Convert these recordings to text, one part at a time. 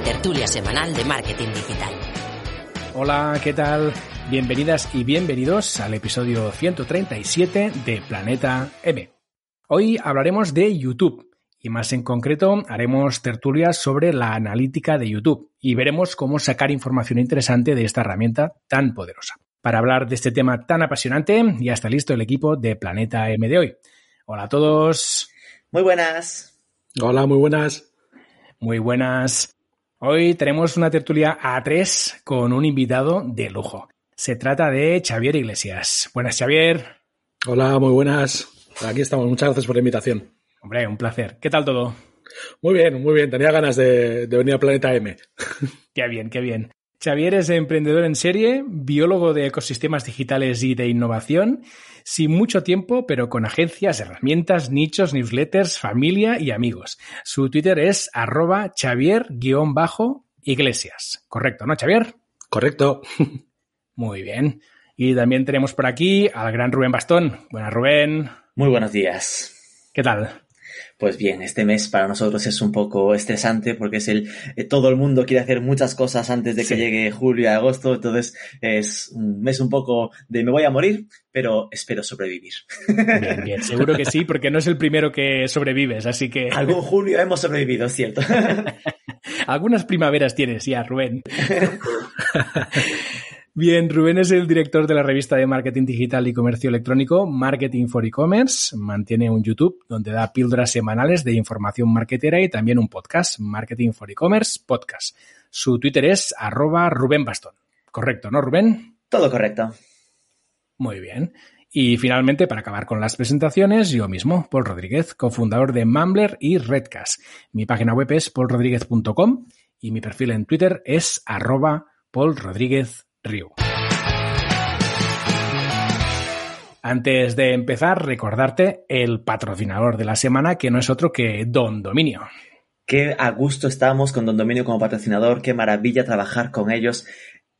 Tertulia semanal de marketing digital. Hola, ¿qué tal? Bienvenidas y bienvenidos al episodio 137 de Planeta M. Hoy hablaremos de YouTube y más en concreto haremos tertulias sobre la analítica de YouTube y veremos cómo sacar información interesante de esta herramienta tan poderosa. Para hablar de este tema tan apasionante, ya está listo el equipo de Planeta M de hoy. Hola a todos. Muy buenas. Hola, muy buenas. Muy buenas. Hoy tenemos una tertulia A3 con un invitado de lujo. Se trata de Xavier Iglesias. Buenas, Xavier. Hola, muy buenas. Aquí estamos. Muchas gracias por la invitación. Hombre, un placer. ¿Qué tal todo? Muy bien, muy bien. Tenía ganas de, venir a Planeta M. Qué bien, qué bien. Xavier es emprendedor en serie, biólogo de ecosistemas digitales y de innovación, sin mucho tiempo, pero con agencias, herramientas, nichos, newsletters, familia y amigos. Su Twitter es arroba Xavier-iglesias. Correcto, ¿no, Xavier? Correcto. Muy bien. Y también tenemos por aquí al gran Rubén Bastón. Buenas, Rubén. Muy buenos días. ¿Qué tal? Pues bien, este mes para nosotros es un poco estresante porque es el eh, todo el mundo quiere hacer muchas cosas antes de que llegue julio y agosto, entonces es un mes un poco de me voy a morir, pero espero sobrevivir. Bien, bien, seguro que sí, porque no es el primero que sobrevives, así que algún julio hemos sobrevivido, es cierto. Algunas primaveras tienes ya, Rubén. Bien, Rubén es el director de la revista de marketing digital y comercio electrónico Marketing for E-Commerce. Mantiene un YouTube donde da píldoras semanales de información marketera y también un podcast, Marketing for E-Commerce Podcast. Su Twitter es arroba Rubén Bastón. Correcto, ¿no, Rubén? Todo correcto. Muy bien. Y finalmente, para acabar con las presentaciones, yo mismo, Paul Rodríguez, cofundador de Mumbler y Redcast. Mi página web es paulrodríguez.com y mi perfil en Twitter es arroba Paul antes de empezar, recordarte el patrocinador de la semana, que no es otro que Don Dominio. Qué a gusto estamos con Don Dominio como patrocinador, qué maravilla trabajar con ellos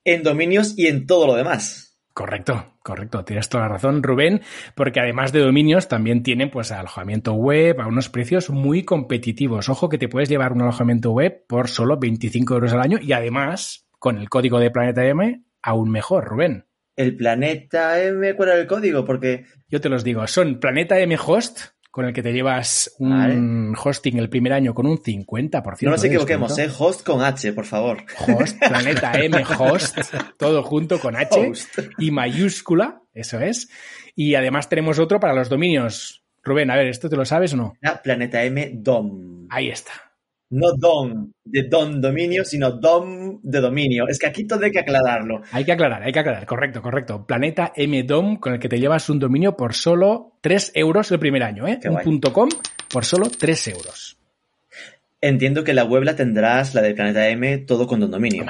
en dominios y en todo lo demás. Correcto, correcto, tienes toda la razón, Rubén, porque además de dominios también tienen pues alojamiento web a unos precios muy competitivos. Ojo que te puedes llevar un alojamiento web por solo 25 euros al año y además con el código de Planeta M aún mejor, Rubén. El Planeta M, ¿cuál era el código? Porque. Yo te los digo, son Planeta M Host, con el que te llevas un hosting el primer año con un 50%. No nos equivoquemos, ¿eh? Host con H, por favor. Host, Planeta M Host, todo junto con H y mayúscula, eso es. Y además tenemos otro para los dominios. Rubén, a ver, ¿esto te lo sabes o no? Planeta M DOM. Ahí está no DOM de don dominio, sino DOM de dominio. Es que aquí todo hay que aclararlo. Hay que aclarar, hay que aclarar, correcto, correcto. Planeta MDOM con el que te llevas un dominio por solo 3 euros el primer año, ¿eh? un punto .com por solo 3 euros. Entiendo que la web la tendrás, la de Planeta M, todo con don dominio.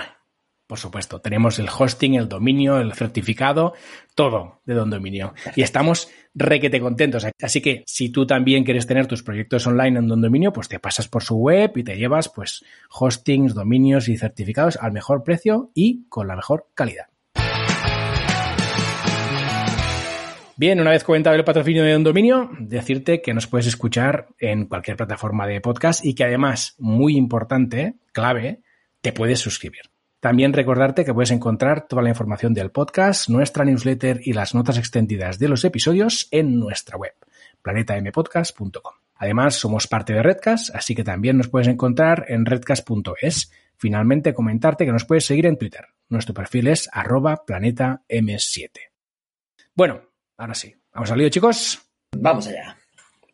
Por supuesto, tenemos el hosting, el dominio, el certificado, todo de Don Dominio. Y estamos requete contentos. Así que si tú también quieres tener tus proyectos online en Don Dominio, pues te pasas por su web y te llevas pues hostings, dominios y certificados al mejor precio y con la mejor calidad. Bien, una vez comentado el patrocinio de Don Dominio, decirte que nos puedes escuchar en cualquier plataforma de podcast y que además, muy importante, clave, te puedes suscribir. También recordarte que puedes encontrar toda la información del podcast, nuestra newsletter y las notas extendidas de los episodios en nuestra web, planetampodcast.com. Además, somos parte de Redcast, así que también nos puedes encontrar en redcast.es. Finalmente, comentarte que nos puedes seguir en Twitter. Nuestro perfil es arroba planeta M7. Bueno, ahora sí. ¿Vamos al lío, chicos? Vamos allá.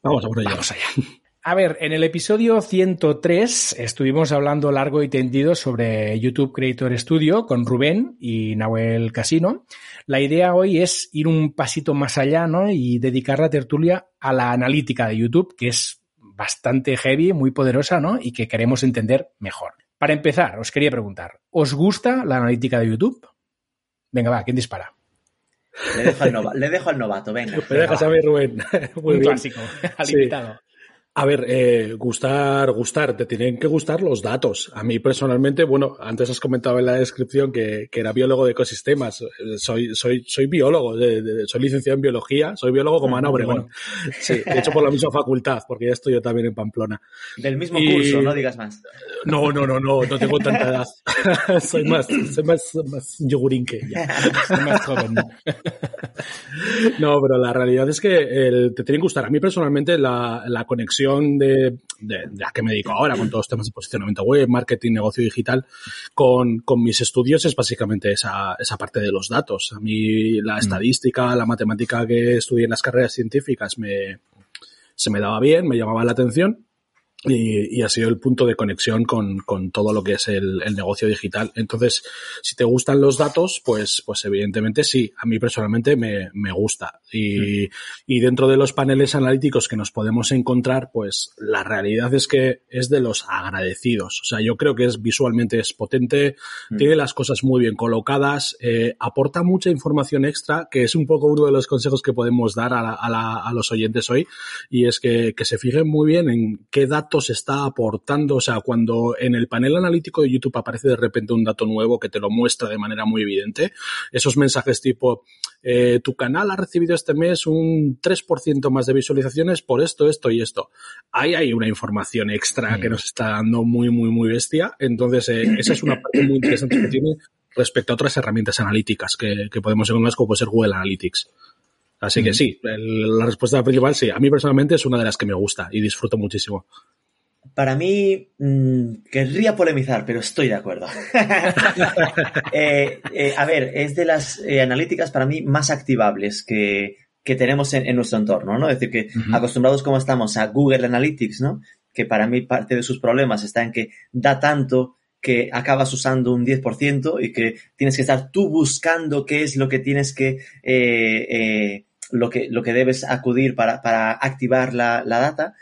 Vamos a por ello. Vamos allá. A ver, en el episodio 103 estuvimos hablando largo y tendido sobre YouTube Creator Studio con Rubén y Nahuel Casino. La idea hoy es ir un pasito más allá ¿no? y dedicar la tertulia a la analítica de YouTube, que es bastante heavy, muy poderosa ¿no? y que queremos entender mejor. Para empezar, os quería preguntar, ¿os gusta la analítica de YouTube? Venga, va, ¿quién dispara? Le dejo al, nova- le dejo al novato, venga. Me dejas a mí, Rubén. Muy clásico, al Sí. invitado. A ver, eh, gustar, gustar, te tienen que gustar los datos. A mí personalmente, bueno, antes has comentado en la descripción que, que era biólogo de ecosistemas. Eh, Soy, soy, soy biólogo, de- de- soy licenciado en biología, soy biólogo como Ah, Ana Obregón. Sí, de hecho por la misma facultad, porque ya estoy yo también en Pamplona. Del mismo Y- curso, no digas más. No, no, no, no, no tengo tanta edad. soy más, soy más, más yogurín que ella. Soy más joven. No, pero la realidad es que el- te tiene que gustar. A mí personalmente la, la conexión de, de, que me dedico ahora con todos los temas de posicionamiento web, marketing, negocio digital, con, con mis estudios es básicamente esa, esa parte de los datos. A mí la estadística, la matemática que estudié en las carreras científicas me, se me daba bien, me llamaba la atención. Y, y ha sido el punto de conexión con, con todo lo que es el, el negocio digital. Entonces, si te gustan los datos, pues, pues evidentemente sí. A mí personalmente me, me gusta. Y, y dentro de los paneles analíticos que nos podemos encontrar, pues la realidad es que es de los agradecidos. O sea, yo creo que es visualmente es potente, Mm. tiene las cosas muy bien colocadas, eh, aporta mucha información extra, que es un poco uno de los consejos que podemos dar a, la- a la- a los oyentes hoy, y es que, que se fijen muy bien en qué datos está aportando. O sea, cuando en el panel analítico de YouTube aparece de repente un dato nuevo que te lo muestra de manera muy evidente, esos mensajes tipo, eh, tu canal ha recibido este mes un 3% más de visualizaciones por esto, esto y esto. Ahí hay una información extra que nos está dando muy, muy, muy bestia. Entonces, eh, esa es una parte muy interesante que tiene respecto a otras herramientas analíticas que, que podemos encontrar, como puede ser Google Analytics. Así que sí, el- la respuesta principal sí. A mí personalmente es una de las que me gusta y disfruto muchísimo. Para mí, mm, querría polemizar, pero estoy de acuerdo. Eh, eh, a ver, es de las eh, analíticas para mí más activables que, que tenemos en, en nuestro entorno, ¿no? Es decir, que acostumbrados como estamos a Google Analytics, ¿no? Que para mí parte de sus problemas está en que da tanto que acabas usando un 10% y que tienes que estar tú buscando qué es lo que tienes que, eh, eh, lo que, lo que debes acudir para, para activar la, la data.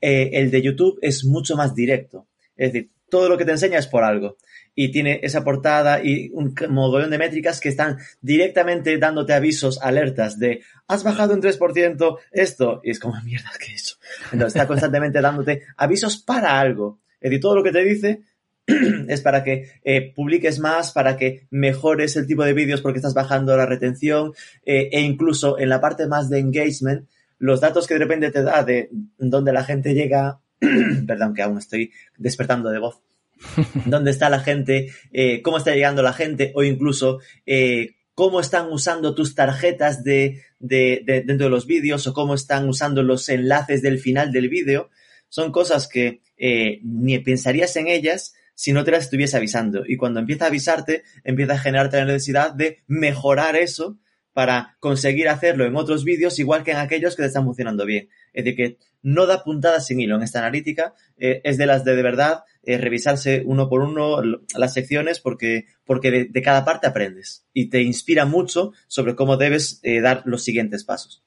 Eh, el de YouTube es mucho más directo. Es decir, todo lo que te enseña es por algo. Y tiene esa portada y un mogollón de métricas que están directamente dándote avisos, alertas de has bajado un 3% esto. Y es como, mierda, ¿qué es eso? Entonces está constantemente dándote avisos para algo. Es decir, todo lo que te dice es para que eh, publiques más, para que mejores el tipo de vídeos porque estás bajando la retención eh, e incluso en la parte más de engagement, los datos que de repente te da de dónde la gente llega, perdón que aún estoy despertando de voz, dónde está la gente, eh, cómo está llegando la gente o incluso eh, cómo están usando tus tarjetas de, de- de- dentro de los vídeos o cómo están usando los enlaces del final del vídeo, son cosas que eh, ni pensarías en ellas si no te las estuviese avisando. Y cuando empieza a avisarte, empieza a generarte la necesidad de mejorar eso para conseguir hacerlo en otros vídeos igual que en aquellos que te están funcionando bien. Es decir, que no da puntadas sin hilo en esta analítica, eh, es de las de de verdad eh, revisarse uno por uno las secciones porque, porque de, cada parte aprendes y te inspira mucho sobre cómo debes eh, dar los siguientes pasos.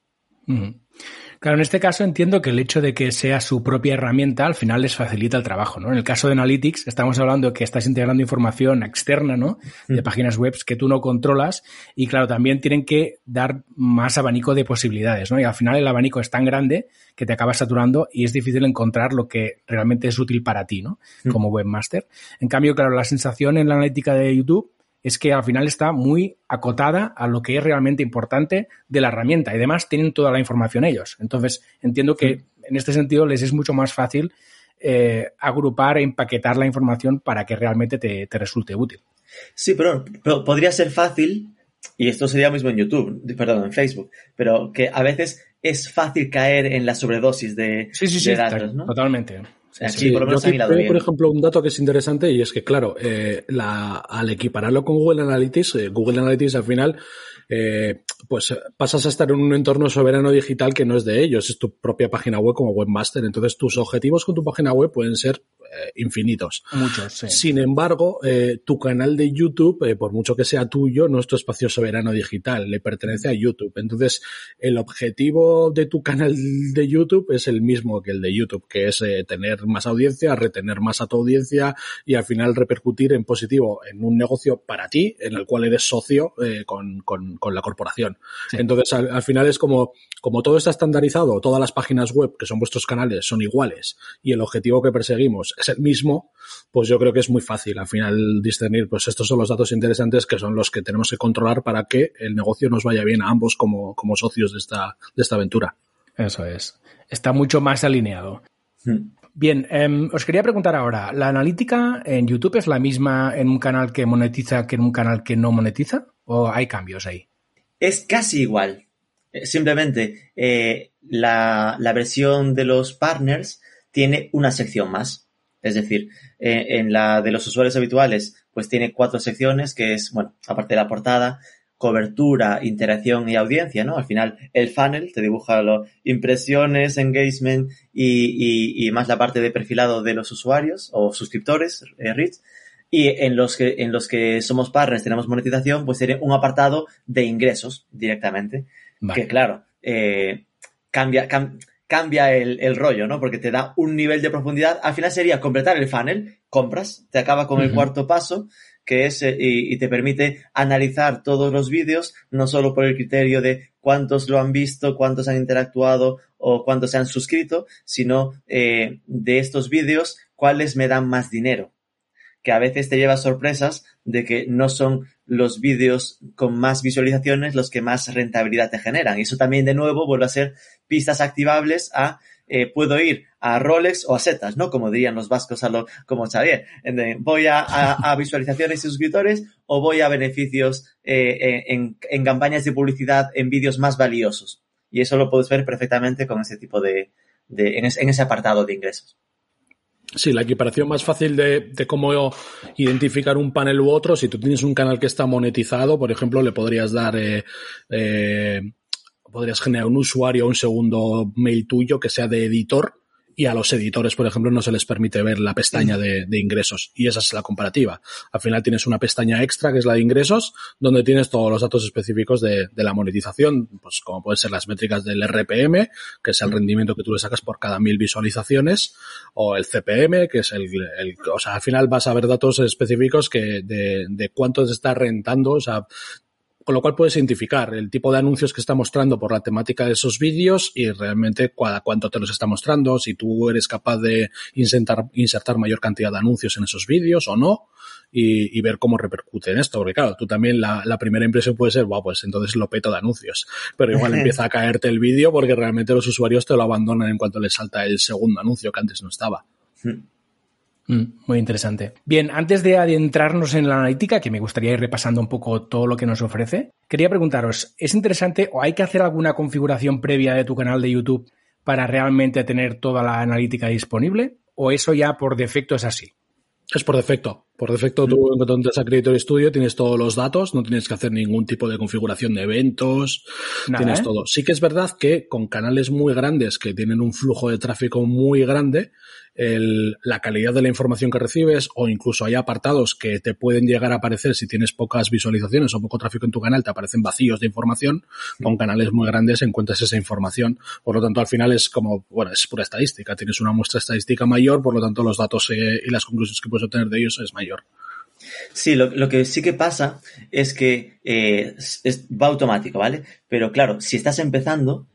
Claro, en este caso entiendo que el hecho de que sea su propia herramienta al final les facilita el trabajo, ¿no? En el caso de Analytics estamos hablando de que estás integrando información externa, ¿no? De Mm. páginas web que tú no controlas y claro, también tienen que dar más abanico de posibilidades, ¿no? Y al final el abanico es tan grande que te acabas saturando y es difícil encontrar lo que realmente es útil para ti, ¿no? Mm. Como webmaster. En cambio, claro, la sensación en la analítica de YouTube es que al final está muy acotada a lo que es realmente importante de la herramienta y además tienen toda la información ellos. Entonces, entiendo que en este sentido les es mucho más fácil eh, agrupar e empaquetar la información para que realmente te, te resulte útil. Sí, pero, pero podría ser fácil, y esto sería lo mismo en YouTube, perdón, en Facebook, pero que a veces es fácil caer en la sobredosis de, Sí, sí, sí, de datos, ¿no? totalmente. Sí, por lo menos yo bien. por ejemplo, un dato que es interesante y es que, claro, eh, la- al equipararlo con Google Analytics, eh, Google Analytics al final, eh, pues pasas a estar en un entorno soberano digital que no es de ellos, es tu propia página web como webmaster. Entonces, tus objetivos con tu página web pueden ser infinitos. Muchos, sí. Sin embargo, eh, tu canal de YouTube, eh, por mucho que sea tuyo, no es tu espacio soberano digital, le pertenece a YouTube. Entonces, el objetivo de tu canal de YouTube es el mismo que el de YouTube, que es eh, tener más audiencia, retener más a tu audiencia y al final repercutir en positivo en un negocio para ti, en el cual eres socio eh, con, con- con la corporación. Sí. Entonces, al, al final es como, como todo está estandarizado, todas las páginas web que son vuestros canales son iguales y el objetivo que perseguimos es el mismo, pues yo creo que es muy fácil al final discernir, pues estos son los datos interesantes que son los que tenemos que controlar para que el negocio nos vaya bien a ambos como, como socios de esta, de esta aventura. Eso es. Está mucho más alineado. Hmm. Bien, em, os quería preguntar ahora, ¿la analítica en YouTube es la misma en un canal que monetiza que en un canal que no monetiza? ¿O hay cambios ahí? Es casi igual. Eh, Simplemente eh, la, la versión de los partners tiene una sección más. Es decir, eh, en la de los usuarios habituales, pues tiene cuatro secciones, que es, bueno, aparte de la portada, cobertura, interacción y audiencia, ¿no? Al final, el funnel te dibuja lo, impresiones, engagement y, y- y más la parte de perfilado de los usuarios o suscriptores, eh, reads. Y en los que, en los que somos partners, tenemos monetización, pues tiene un apartado de ingresos directamente. Vale. Que claro, eh, cambia, cam- cambia el, el rollo, ¿no? Porque te da un nivel de profundidad. Al final sería completar el funnel, compras, te acaba con el cuarto paso, que es, eh, y, y te permite analizar todos los vídeos, no solo por el criterio de cuántos lo han visto, cuántos han interactuado o cuántos se han suscrito, sino eh, de estos vídeos, cuáles me dan más dinero que a veces te lleva sorpresas de que no son los vídeos con más visualizaciones los que más rentabilidad te generan. Y eso también, de nuevo, vuelve a ser pistas activables a eh, puedo ir a Rolex o a setas, ¿no? Como dirían los vascos a lo, como Xavier. Voy a, a- a visualizaciones y suscriptores o voy a beneficios eh, en, en campañas de publicidad en vídeos más valiosos. Y eso lo puedes ver perfectamente con ese tipo de, de en, en ese apartado de ingresos. Sí, la equiparación más fácil de, de cómo identificar un panel u otro, si tú tienes un canal que está monetizado, por ejemplo, le podrías dar, eh, eh, podrías generar un usuario, un segundo mail tuyo que sea de editor y a los editores, por ejemplo, no se les permite ver la pestaña de, de ingresos. Y esa es la comparativa. Al final tienes una pestaña extra, que es la de ingresos, donde tienes todos los datos específicos de, de la monetización, pues como pueden ser las métricas del RPM, que es el rendimiento que tú le sacas por cada mil visualizaciones, o el CPM, que es el, el- o sea, al final vas a ver datos específicos que de, de cuánto se está rentando, o sea, con lo cual puedes identificar el tipo de anuncios que está mostrando por la temática de esos vídeos y realmente cuánto te los está mostrando, si tú eres capaz de insertar, insertar mayor cantidad de anuncios en esos vídeos o no, y, y ver cómo repercute en esto. Porque claro, tú también la, la primera impresión puede ser, wow, pues entonces lo peto de anuncios. Pero igual empieza a caerte el vídeo porque realmente los usuarios te lo abandonan en cuanto les salta el segundo anuncio que antes no estaba. Mm, muy interesante. Bien, antes de adentrarnos en la analítica, que me gustaría ir repasando un poco todo lo que nos ofrece, quería preguntaros, ¿es interesante o hay que hacer alguna configuración previa de tu canal de YouTube para realmente tener toda la analítica disponible? ¿O eso ya por defecto es así? Es por defecto. Por defecto, tú cuando entras a Creator Studio tienes todos los datos, no tienes que hacer ningún tipo de configuración de eventos, Nada, tienes ¿eh? todo. Sí que es verdad que con canales muy grandes que tienen un flujo de tráfico muy grande, la calidad de la información que recibes o incluso hay apartados que te pueden llegar a aparecer si tienes pocas visualizaciones o poco tráfico en tu canal, te aparecen vacíos de información. Con canales muy grandes encuentras esa información. Por lo tanto, al final es como, bueno, es pura estadística. Tienes una muestra estadística mayor, por lo tanto, los datos eh, y las conclusiones que puedes obtener de ellos es mayor. Sí, lo, lo que sí que pasa es que eh, es- va automático, ¿vale? Pero claro, si estás empezando,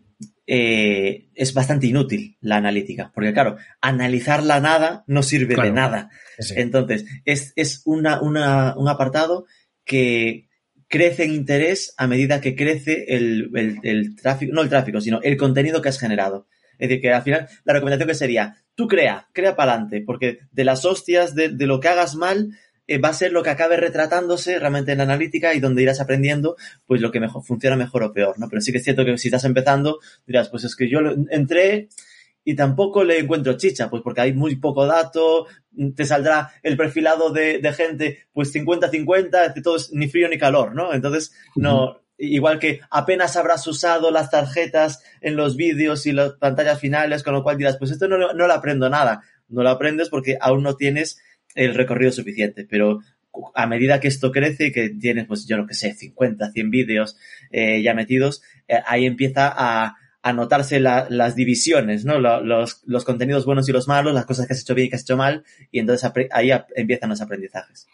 eh, es bastante inútil la analítica, porque claro, analizar la nada no sirve Claro. de nada. Sí. Entonces, es, es una, una- un apartado que crece en interés a medida que crece el, el- el tráfico, no el tráfico, sino el contenido que has generado. Es decir, que al final la recomendación que sería, tú crea, crea para adelante, porque de las hostias, de, de lo que hagas mal, eh, va a ser lo que acabe retratándose realmente en la analítica y donde irás aprendiendo pues lo que mejor funciona mejor o peor, ¿no? Pero sí que es cierto que si estás empezando dirás, pues es que yo entré y tampoco le encuentro chicha, pues porque hay muy poco dato, te saldrá el perfilado de, de gente pues 50-50, de todo es ni frío ni calor, ¿no? Entonces, no, igual que apenas habrás usado las tarjetas en los vídeos y las pantallas finales, con lo cual dirás, pues esto no, no lo aprendo nada. No lo aprendes porque aún no tienes el recorrido suficiente, pero a medida que esto crece y que tienes, pues yo lo que sé, 50, 100 vídeos eh, ya metidos, eh, ahí empieza a, a notarse la, las divisiones, ¿no? Los, los, contenidos buenos y los malos, las cosas que has hecho bien y que has hecho mal, y entonces ahí empiezan los aprendizajes.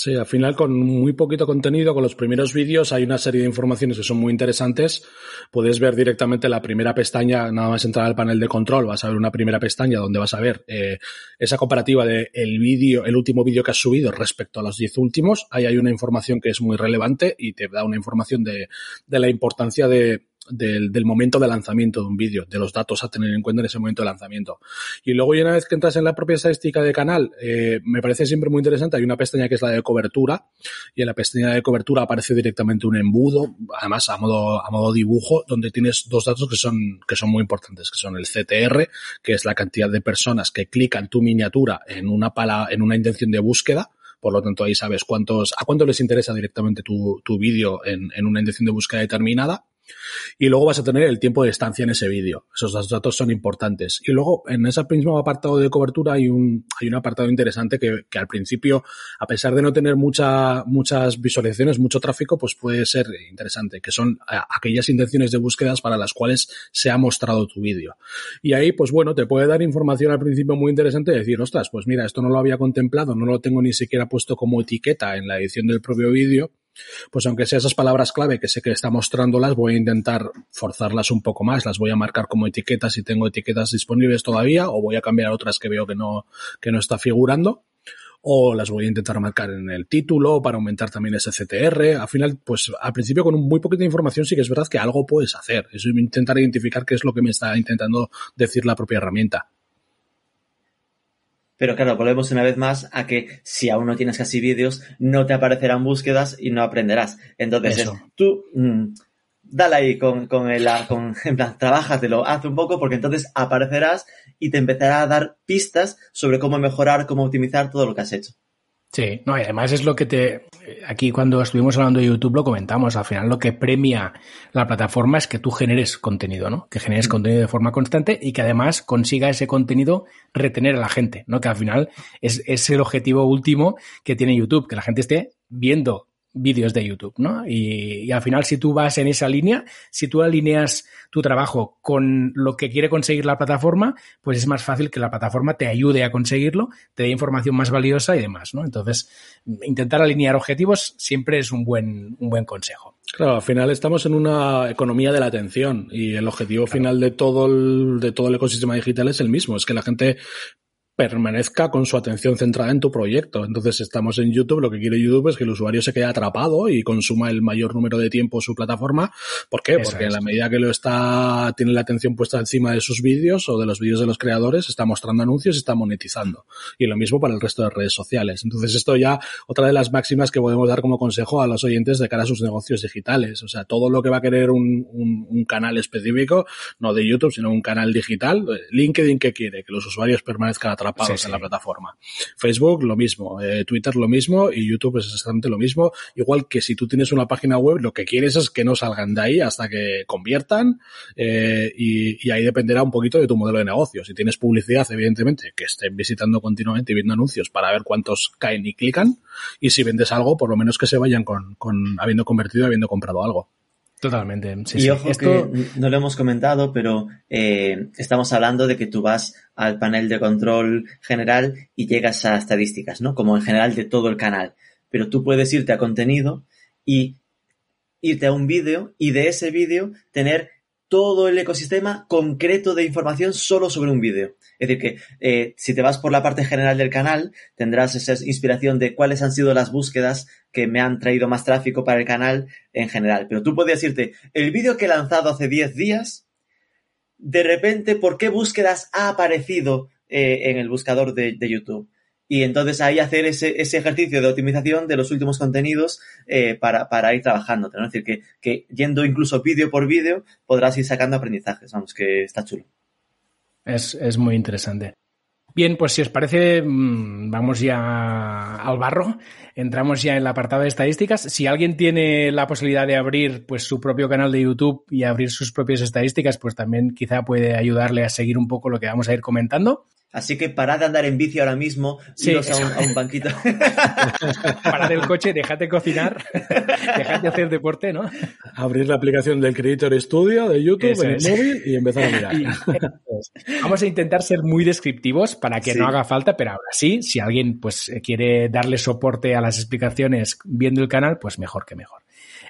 Sí, al final con muy poquito contenido, con los primeros vídeos hay una serie de informaciones que son muy interesantes. Puedes ver directamente la primera pestaña, nada más entrar al panel de control, vas a ver una primera pestaña donde vas a ver eh, esa comparativa de el vídeo, el último vídeo que has subido respecto a los 10 últimos. Ahí hay una información que es muy relevante y te da una información de, de la importancia de, del, del, momento de lanzamiento de un vídeo, de los datos a tener en cuenta en ese momento de lanzamiento. Y luego, y una vez que entras en la propia estadística de canal, eh, me parece siempre muy interesante. Hay una pestaña que es la de cobertura, y en la pestaña de cobertura aparece directamente un embudo, además a modo, a modo dibujo, donde tienes dos datos que son, que son muy importantes, que son el CTR, que es la cantidad de personas que clican tu miniatura en una pala, en una intención de búsqueda, por lo tanto ahí sabes cuántos, a cuánto les interesa directamente tu, tu vídeo en, en, una intención de búsqueda determinada. Y luego vas a tener el tiempo de estancia en ese vídeo. Esos datos son importantes. Y luego, en ese mismo apartado de cobertura hay un, hay un apartado interesante que, que al principio, a pesar de no tener mucha, muchas visualizaciones, mucho tráfico, pues puede ser interesante, que son aquellas intenciones de búsquedas para las cuales se ha mostrado tu vídeo. Y ahí, pues bueno, te puede dar información al principio muy interesante de decir, ostras, pues mira, esto no lo había contemplado, no lo tengo ni siquiera puesto como etiqueta en la edición del propio vídeo pues aunque sea esas palabras clave que sé que está mostrándolas, voy a intentar forzarlas un poco más, las voy a marcar como etiquetas si tengo etiquetas disponibles todavía, o voy a cambiar otras que veo que no, que no está figurando o las voy a intentar marcar en el título para aumentar también ese CTR. Al final, pues al principio con muy poquita información sí que es verdad que algo puedes hacer. Es intentar identificar qué es lo que me está intentando decir la propia herramienta. Pero claro, volvemos una vez más a que si aún no tienes casi vídeos, no te aparecerán búsquedas y no aprenderás. Entonces, tú mmm, dale ahí con, con el, con, en plan, trabájatelo, haz un poco, porque entonces aparecerás y te empezará a dar pistas sobre cómo mejorar, cómo optimizar todo lo que has hecho. Sí, no, y además es lo que te. Aquí, cuando estuvimos hablando de YouTube, lo comentamos. Al final, lo que premia la plataforma es que tú generes contenido, ¿no? Que generes mm. contenido de forma constante y que además consiga ese contenido retener a la gente, ¿no? Que al final es, es el objetivo último que tiene YouTube, que la gente esté viendo vídeos de YouTube, ¿no? Y, y, al final, si tú vas en esa línea, si tú alineas tu trabajo con lo que quiere conseguir la plataforma, pues es más fácil que la plataforma te ayude a conseguirlo, te dé información más valiosa y demás, ¿no? Entonces, intentar alinear objetivos siempre es un buen, un buen consejo. Claro, al final estamos en una economía de la atención y el objetivo claro. final de todo el, de todo el ecosistema digital es el mismo, es que la gente permanezca con su atención centrada en tu proyecto. Entonces estamos en YouTube, lo que quiere YouTube es que el usuario se quede atrapado y consuma el mayor número de tiempo su plataforma. ¿Por qué? Eso Porque en la medida que lo está, tiene la atención puesta encima de sus vídeos o de los vídeos de los creadores, está mostrando anuncios y está monetizando. Y lo mismo para el resto de redes sociales. Entonces esto ya, otra de las máximas que podemos dar como consejo a los oyentes de cara a sus negocios digitales. O sea, todo lo que va a querer un, un, un canal específico, no de YouTube, sino un canal digital, LinkedIn que quiere, que los usuarios permanezcan atrapados atrapados sí, en la plataforma. Facebook lo mismo, eh, Twitter lo mismo y YouTube es exactamente lo mismo. Igual que si tú tienes una página web, lo que quieres es que no salgan de ahí hasta que conviertan eh, y, y, ahí dependerá un poquito de tu modelo de negocio. Si tienes publicidad, evidentemente, que estén visitando continuamente y viendo anuncios para ver cuántos caen y clican y si vendes algo, por lo menos que se vayan con, con habiendo convertido y habiendo comprado algo. Totalmente. Sí, y sí. ojo Esto... que no lo hemos comentado, pero eh, estamos hablando de que tú vas al panel de control general y llegas a estadísticas, ¿no? Como en general de todo el canal. Pero tú puedes irte a contenido y irte a un vídeo y de ese vídeo tener todo el ecosistema concreto de información solo sobre un vídeo. Es decir, que eh, si te vas por la parte general del canal, tendrás esa inspiración de cuáles han sido las búsquedas que me han traído más tráfico para el canal en general. Pero tú podrías irte, el vídeo que he lanzado hace 10 días, de repente, ¿por qué búsquedas ha aparecido eh, en el buscador de, YouTube? y entonces ahí hacer ese, ejercicio de optimización de los últimos contenidos eh, para, ir trabajando. Es decir, que, que yendo incluso vídeo por vídeo podrás ir sacando aprendizajes. Vamos, que está chulo. Es, es muy interesante. Bien, pues si os parece, mm, vamos ya al barro. Entramos ya en el apartado de estadísticas. Si alguien tiene la posibilidad de abrir pues su propio canal de YouTube y abrir sus propias estadísticas, pues también quizá puede ayudarle a seguir un poco lo que vamos a ir comentando. Así que parad de andar en bici ahora mismo, sí, iros a un, a un, banquito. parad el coche, déjate cocinar, déjate hacer deporte, ¿no? Abrir la aplicación del Creator Studio de YouTube Eso en es. el móvil y empezar a mirar. Y, vamos a intentar ser muy descriptivos para que sí. no haga falta, pero ahora sí, si alguien pues quiere darle soporte a las explicaciones viendo el canal, pues mejor que mejor.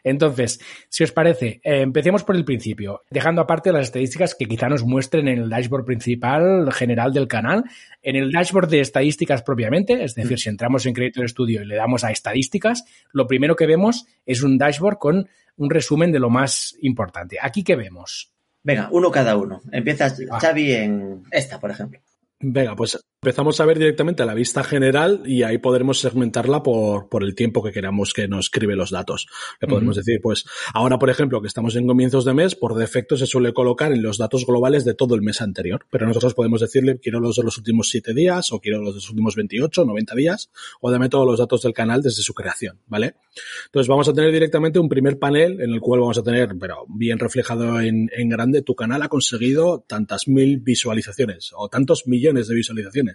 Entonces, si os parece, eh, empecemos por el principio, dejando aparte las estadísticas que quizá nos muestren en el dashboard principal general del canal. En el dashboard de estadísticas propiamente, es decir, mm. si entramos en Creator Studio y le damos a estadísticas, lo primero que vemos es un dashboard con un resumen de lo más importante. ¿Aquí qué vemos? Venga, uno cada uno. Empieza Xavi en esta, por ejemplo. Venga, pues empezamos a ver directamente la vista general y ahí podremos segmentarla por, por el tiempo que queramos que nos escribe los datos. Le podemos uh -huh. decir, pues ahora, por ejemplo, que estamos en comienzos de mes, por defecto se suele colocar en los datos globales de todo el mes anterior, pero nosotros podemos decirle, quiero los de los últimos 7 días o quiero los de los últimos 28, 90 días o dame todos los datos del canal desde su creación, ¿vale? Entonces vamos a tener directamente un primer panel en el cual vamos a tener, pero bien reflejado en, en grande, tu canal ha conseguido tantas mil visualizaciones o tantos millones de visualizaciones.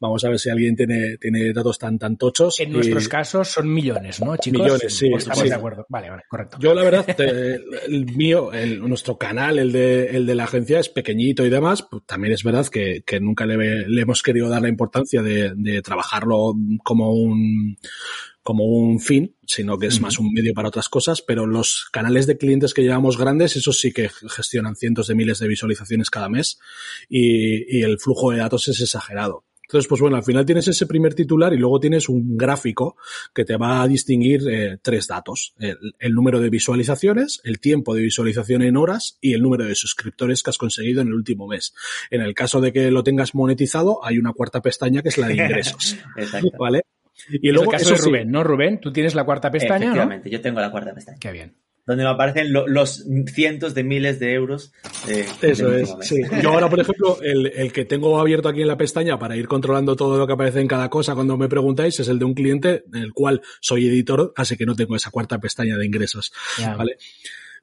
Vamos a ver si alguien tiene, tiene datos tan, tan tochos. En y... nuestros casos son millones, ¿no, chicos? Millones, sí. Estamos sí. de acuerdo. Vale, vale, correcto. Yo, la verdad, te, el mío, el, nuestro canal, el de, el de la agencia, es pequeñito y demás. Pues, también es verdad que, que nunca le, le, hemos querido dar la importancia de, de trabajarlo como un como un fin, sino que es uh -huh. más un medio para otras cosas, pero los canales de clientes que llevamos grandes, esos sí que gestionan cientos de miles de visualizaciones cada mes y, y el flujo de datos es exagerado. Entonces, pues bueno, al final tienes ese primer titular y luego tienes un gráfico que te va a distinguir eh, tres datos. El, el, número de visualizaciones, el tiempo de visualización en horas y el número de suscriptores que has conseguido en el último mes. En el caso de que lo tengas monetizado, hay una cuarta pestaña que es la de ingresos. ¿Vale? Y luego, es el caso de Rubén, sí. ¿no, Rubén? Tú tienes la cuarta pestaña, Efectivamente, ¿no? yo tengo la cuarta pestaña. Qué bien donde me aparecen lo, los cientos de miles de euros. Eh, Eso es, sí. Yo ahora, por ejemplo, el, el, que tengo abierto aquí en la pestaña para ir controlando todo lo que aparece en cada cosa cuando me preguntáis es el de un cliente en el cual soy editor, así que no tengo esa cuarta pestaña de ingresos. Yeah. ¿vale?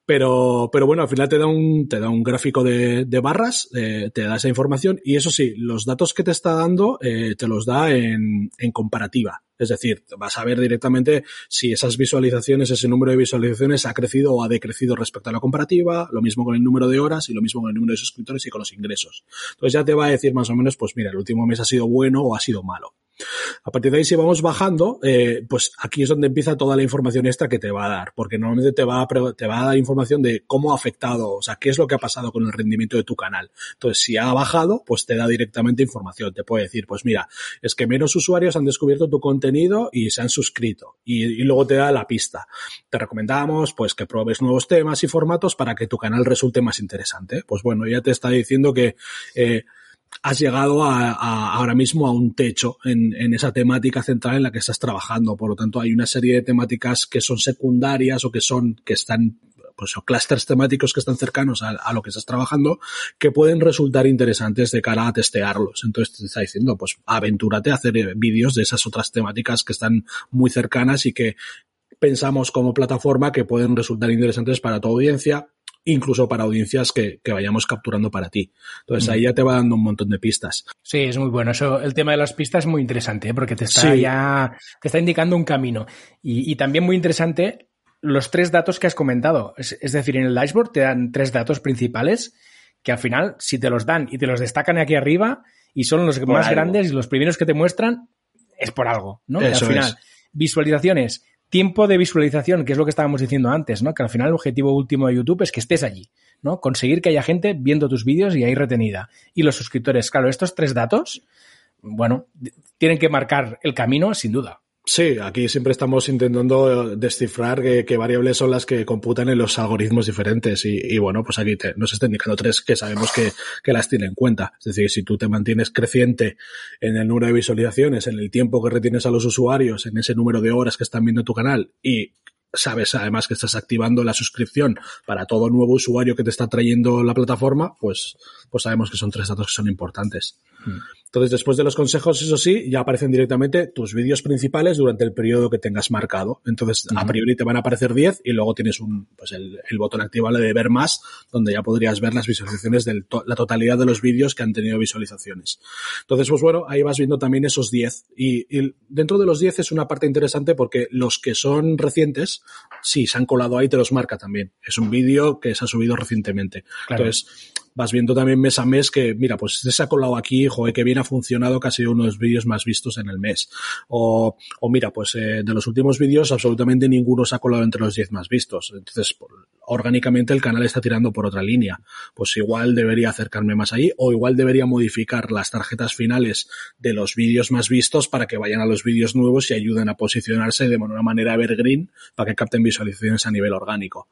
Pero, pero bueno, al final te da un, te da un gráfico de, de barras, eh, te da esa información y eso sí, los datos que te está dando eh, te los da en, en comparativa. Es decir, vas a ver directamente si esas visualizaciones, ese número de visualizaciones ha crecido o ha decrecido respecto a la comparativa, lo mismo con el número de horas y lo mismo con el número de suscriptores y con los ingresos. Entonces ya te va a decir más o menos, pues mira, el último mes ha sido bueno o ha sido malo. A partir de ahí, si vamos bajando, eh, pues aquí es donde empieza toda la información extra que te va a dar, porque normalmente te va, a, te va a dar información de cómo ha afectado, o sea, qué es lo que ha pasado con el rendimiento de tu canal. Entonces, si ha bajado, pues te da directamente información. Te puede decir, pues mira, es que menos usuarios han descubierto tu contenido y se han suscrito. Y, luego te da la pista. Te recomendamos, pues, que pruebes nuevos temas y formatos para que tu canal resulte más interesante. Pues bueno, ya te está diciendo que, eh, has llegado a, a, ahora mismo a un techo en, en, esa temática central en la que estás trabajando. Por lo tanto, hay una serie de temáticas que son secundarias o que son, que están, pues, o clústeres temáticos que están cercanos a, a, lo que estás trabajando que pueden resultar interesantes de cara a testearlos. Entonces te está diciendo, pues, aventúrate a hacer vídeos de esas otras temáticas que están muy cercanas y que pensamos como plataforma que pueden resultar interesantes para tu audiencia, incluso para audiencias que, que, vayamos capturando para ti. Entonces mm. ahí ya te va dando un montón de pistas. Sí, es muy bueno. Eso, el tema de las pistas es muy interesante, ¿eh? porque te está sí. ya, te está indicando un camino. Y, y, también muy interesante los tres datos que has comentado. Es, es, decir, en el dashboard te dan tres datos principales que al final, si te los dan y te los destacan aquí arriba y son los por más algo. grandes y los primeros que te muestran, es por algo, ¿no? Eso al final, es. visualizaciones tiempo de visualización, que es lo que estábamos diciendo antes, ¿no? Que al final el objetivo último de YouTube es que estés allí, ¿no? Conseguir que haya gente viendo tus vídeos y ahí retenida. Y los suscriptores, claro, estos tres datos, bueno, tienen que marcar el camino sin duda. Sí, aquí siempre estamos intentando descifrar qué, variables son las que computan en los algoritmos diferentes y, bueno, pues aquí nos está indicando tres que sabemos que, que, las tiene en cuenta. Es decir, si tú te mantienes creciente en el número de visualizaciones, en el tiempo que retienes a los usuarios, en ese número de horas que están viendo tu canal y sabes además que estás activando la suscripción para todo nuevo usuario que te está trayendo la plataforma, pues, pues sabemos que son tres datos que son importantes. Entonces, después de los consejos, eso sí, ya aparecen directamente tus vídeos principales durante el periodo que tengas marcado. Entonces, a priori te van a aparecer 10 y luego tienes un, pues el, el botón activable de ver más, donde ya podrías ver las visualizaciones de la totalidad de los vídeos que han tenido visualizaciones. Entonces, pues bueno, ahí vas viendo también esos 10. Y, y dentro de los 10 es una parte interesante porque los que son recientes, sí, se han colado ahí, te los marca también. Es un vídeo que se ha subido recientemente. Entonces, vas viendo también mes a mes que, mira, pues este se ha colado aquí, joder, que bien ha funcionado, que ha sido uno de los vídeos más vistos en el mes. O, o mira, pues eh, de los últimos vídeos absolutamente ninguno se ha colado entre los 10 más vistos. Entonces, orgánicamente el canal está tirando por otra línea. Pues igual debería acercarme más ahí o igual debería modificar las tarjetas finales de los vídeos más vistos para que vayan a los vídeos nuevos y ayuden a posicionarse de una manera evergreen para que capten visualizaciones a nivel orgánico.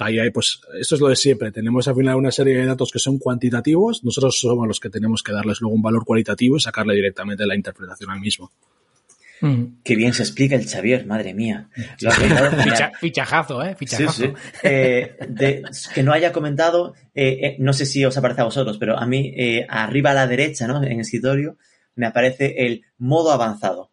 Ahí hay, pues, esto es lo de siempre. Tenemos al final una serie de datos que son cuantitativos, nosotros somos los que tenemos que darles luego un valor cualitativo y sacarle directamente la interpretación al mismo. Mm. Qué bien se explica el Xavier, madre mía. fichajazo, ¿eh? Fichajazo. Eh, que no haya comentado, eh, eh, no sé si os aparece a vosotros, pero a mí, arriba a la derecha, ¿no? En el escritorio, me aparece el modo avanzado.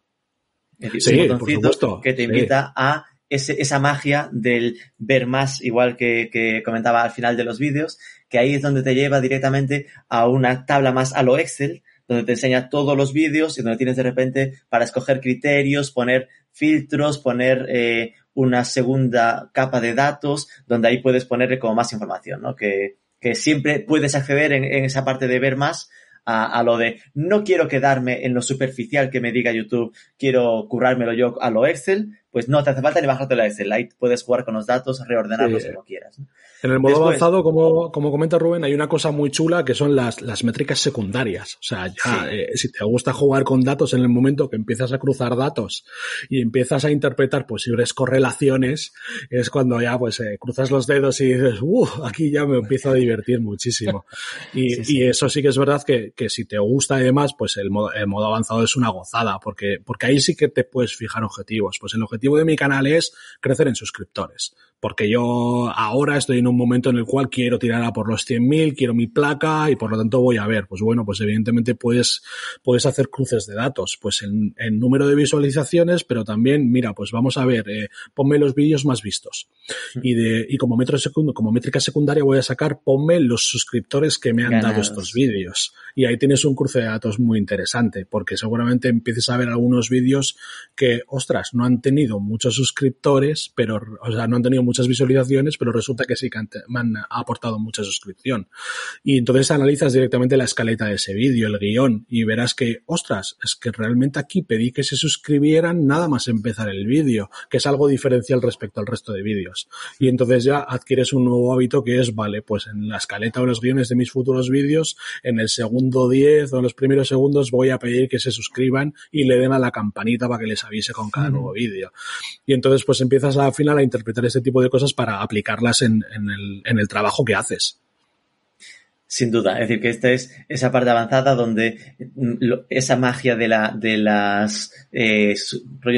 Es sí, por supuesto. Que te invita a esa magia del ver más, igual que, comentaba al final de los vídeos, que ahí es donde te lleva directamente a una tabla más a lo Excel, donde te enseña todos los vídeos y donde tienes de repente para escoger criterios, poner filtros, poner eh, una segunda capa de datos, donde ahí puedes ponerle como más información, ¿no? Que, siempre puedes acceder en, esa parte de ver más a, a, lo de no quiero quedarme en lo superficial que me diga YouTube, quiero currármelo yo a lo Excel, pues no te hace falta ni bajarte la Excel. Ahí puedes jugar con los datos, reordenarlos como quieras. En el modo avanzado, como, como comenta Rubén, hay una cosa muy chula que son las, las métricas secundarias. O sea, ya, eh, si te gusta jugar con datos en el momento que empiezas a cruzar datos y empiezas a interpretar posibles correlaciones, es cuando ya pues eh, cruzas los dedos y dices, uh, aquí ya me empiezo a divertir muchísimo. Y, y eso sí que es verdad que, que si te gusta y demás, pues el modo, el modo avanzado es una gozada, porque, porque ahí sí que te puedes fijar objetivos. Pues el objetivo de mi canal es crecer en suscriptores porque yo ahora estoy en un momento en el cual quiero tirar a por los 100.000, quiero mi placa y por lo tanto voy a ver. Pues bueno, pues evidentemente puedes, puedes hacer cruces de datos, pues en, en número de visualizaciones, pero también, mira, pues vamos a ver, eh, ponme los vídeos más vistos. Y de, y como metro segundo, como métrica secundaria voy a sacar, ponme los suscriptores que me han dado estos vídeos. Y ahí tienes un cruce de datos muy interesante, porque seguramente empieces a ver algunos vídeos que, ostras, no han tenido muchos suscriptores, pero, o sea, no han tenido muchas visualizaciones, pero resulta que sí que me han aportado mucha suscripción. Y entonces analizas directamente la escaleta de ese vídeo, el guion, y verás que, ostras, es que realmente aquí pedí que se suscribieran nada más empezar el vídeo, que es algo diferencial respecto al resto de vídeos. Y entonces ya adquieres un nuevo hábito que es, vale, pues en la escaleta o los guiones de mis futuros vídeos, en el segundo 10 o en los primeros segundos voy a pedir que se suscriban y le den a la campanita para que les avise con cada nuevo vídeo. Y entonces pues empiezas al final a interpretar este tipo de cosas para aplicarlas en, el, trabajo que haces. Sin duda, es decir, que esta es esa parte avanzada donde mm, esa magia de, la, de las eh,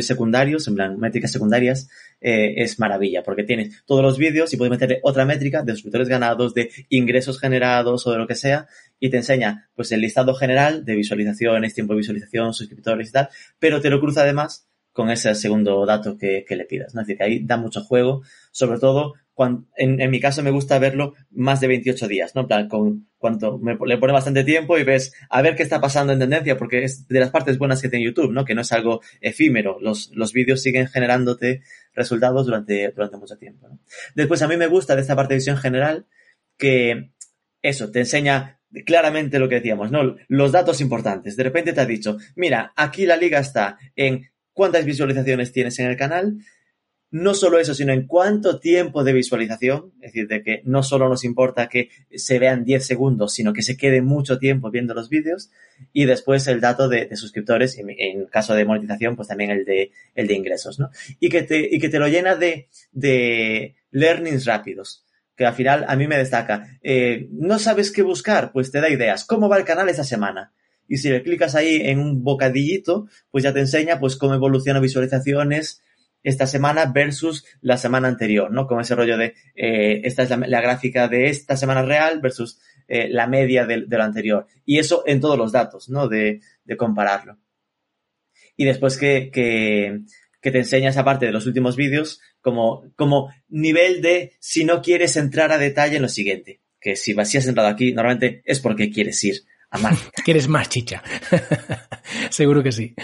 secundarios, en plan, métricas secundarias, eh, es maravilla, porque tienes todos los vídeos y puedes meterle otra métrica de suscriptores ganados, de ingresos generados o de lo que sea, y te enseña pues el listado general de visualizaciones, tiempo de visualización, suscriptores y tal, pero te lo cruza además con ese segundo dato que, le pidas. ¿no? Es decir, que ahí da mucho juego, sobre todo cuando, en, mi caso me gusta verlo más de 28 días, ¿no? En plan, con cuanto me, le pone bastante tiempo y ves a ver qué está pasando en tendencia, porque es de las partes buenas que tiene YouTube, ¿no? Que no es algo efímero. Los, los vídeos siguen generándote resultados durante, durante mucho tiempo. Después, a mí me gusta de esta parte de visión general que eso, te enseña claramente lo que decíamos, ¿no? Los datos importantes. De repente te ha dicho, mira, aquí la liga está en cuántas visualizaciones tienes en el canal, no solo eso, sino en cuánto tiempo de visualización, es decir, de que no solo nos importa que se vean 10 segundos, sino que se quede mucho tiempo viendo los vídeos, y después el dato de, suscriptores, en, caso de monetización, pues también el de, el de ingresos, ¿no? Y que te, y que te lo llena de, de learnings rápidos que al final a mí me destaca. Eh, ¿No sabes qué buscar? Pues te da ideas. ¿Cómo va el canal esta semana? Y si le clicas ahí en un bocadillito, pues ya te enseña pues cómo evolucionan visualizaciones esta semana versus la semana anterior, ¿no? Como ese rollo de eh, esta es la, gráfica de esta semana real versus eh, la media de, lo anterior. Y eso en todos los datos, ¿no? De, de compararlo. Y después que, que, que te enseña esa parte de los últimos vídeos como, como nivel de si no quieres entrar a detalle en lo siguiente. Que si, si has entrado aquí, normalmente es porque quieres ir a más. quieres más chicha. Seguro que sí.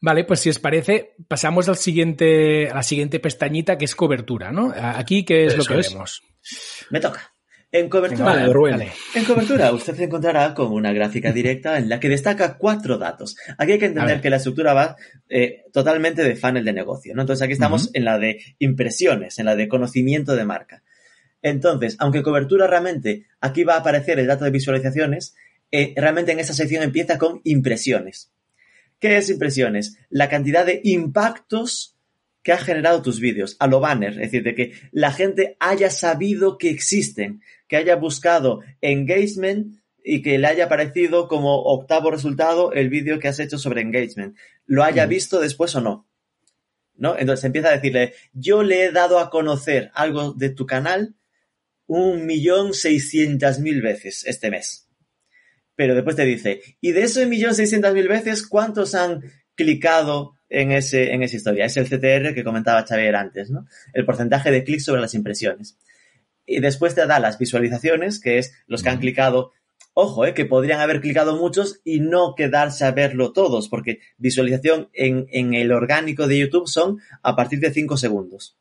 Vale, pues si os parece, pasamos al siguiente, a la siguiente pestañita que es cobertura, ¿no? Aquí, ¿qué es lo que vemos? Me toca. En cobertura, en cobertura, usted encontrará con una gráfica directa en la que destaca cuatro datos. Aquí hay que entender que la estructura va eh, totalmente de funnel de negocio, ¿no? Entonces aquí estamos en la de impresiones, en la de conocimiento de marca. Entonces, aunque cobertura realmente aquí va a aparecer el dato de visualizaciones, eh, realmente en esta sección empieza con impresiones. ¿Qué es impresiones? La cantidad de impactos que ha generado tus vídeos, a lo banner, es decir, de que la gente haya sabido que existen, que haya buscado engagement y que le haya parecido como octavo resultado el vídeo que has hecho sobre engagement, lo haya visto después o no. ¿No? Entonces empieza a decirle, yo le he dado a conocer algo de tu canal un millón seiscientas mil veces este mes. Pero después te dice, y de esos millón seiscientas mil veces, ¿cuántos han clicado en, ese, en esa historia? Es el CTR que comentaba Xavier antes, ¿no? El porcentaje de clics sobre las impresiones y después te da las visualizaciones, que es los que han clicado. Ojo, eh, que podrían haber clicado muchos y no quedarse a verlo todos, porque visualización en, en el orgánico de YouTube son a partir de 5 segundos.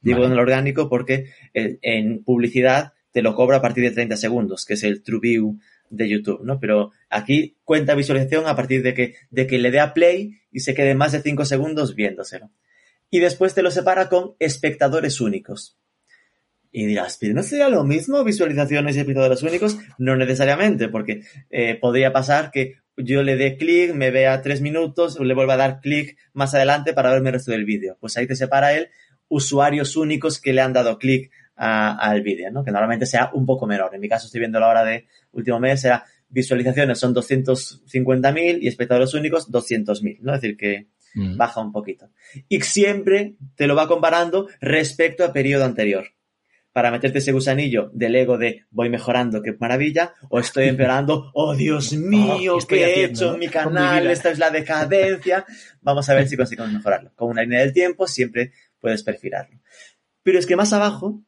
Digo en el orgánico porque en publicidad te lo cobra a partir de 30 segundos, que es el True View de YouTube, ¿no? Pero aquí cuenta visualización a partir de que, de que le dé a play y se quede más de 5 segundos viéndoselo. Y después te lo separa con espectadores únicos. Y dirás, ¿pero no sería lo mismo visualizaciones y espectadores únicos? No necesariamente, porque eh, podría pasar que yo le dé clic, me vea tres minutos, le vuelva a dar clic más adelante para verme el resto del vídeo. Pues ahí te separa él usuarios únicos que le han dado clic al vídeo, ¿no? Que normalmente sea un poco menor. En mi caso estoy viendo la hora de último mes, sea visualizaciones son 250.000 y espectadores únicos 200.000, ¿no? Es decir, que mm. baja un poquito. Y siempre te lo va comparando respecto a periodo anterior para meterte ese gusanillo del ego de voy mejorando, qué maravilla, o estoy empeorando, oh Dios mío, oh, ¿qué he hecho en mi canal? Esta es la decadencia. Vamos a ver si conseguimos mejorarlo. Con una línea del tiempo siempre puedes perfilarlo. Pero es que más abajo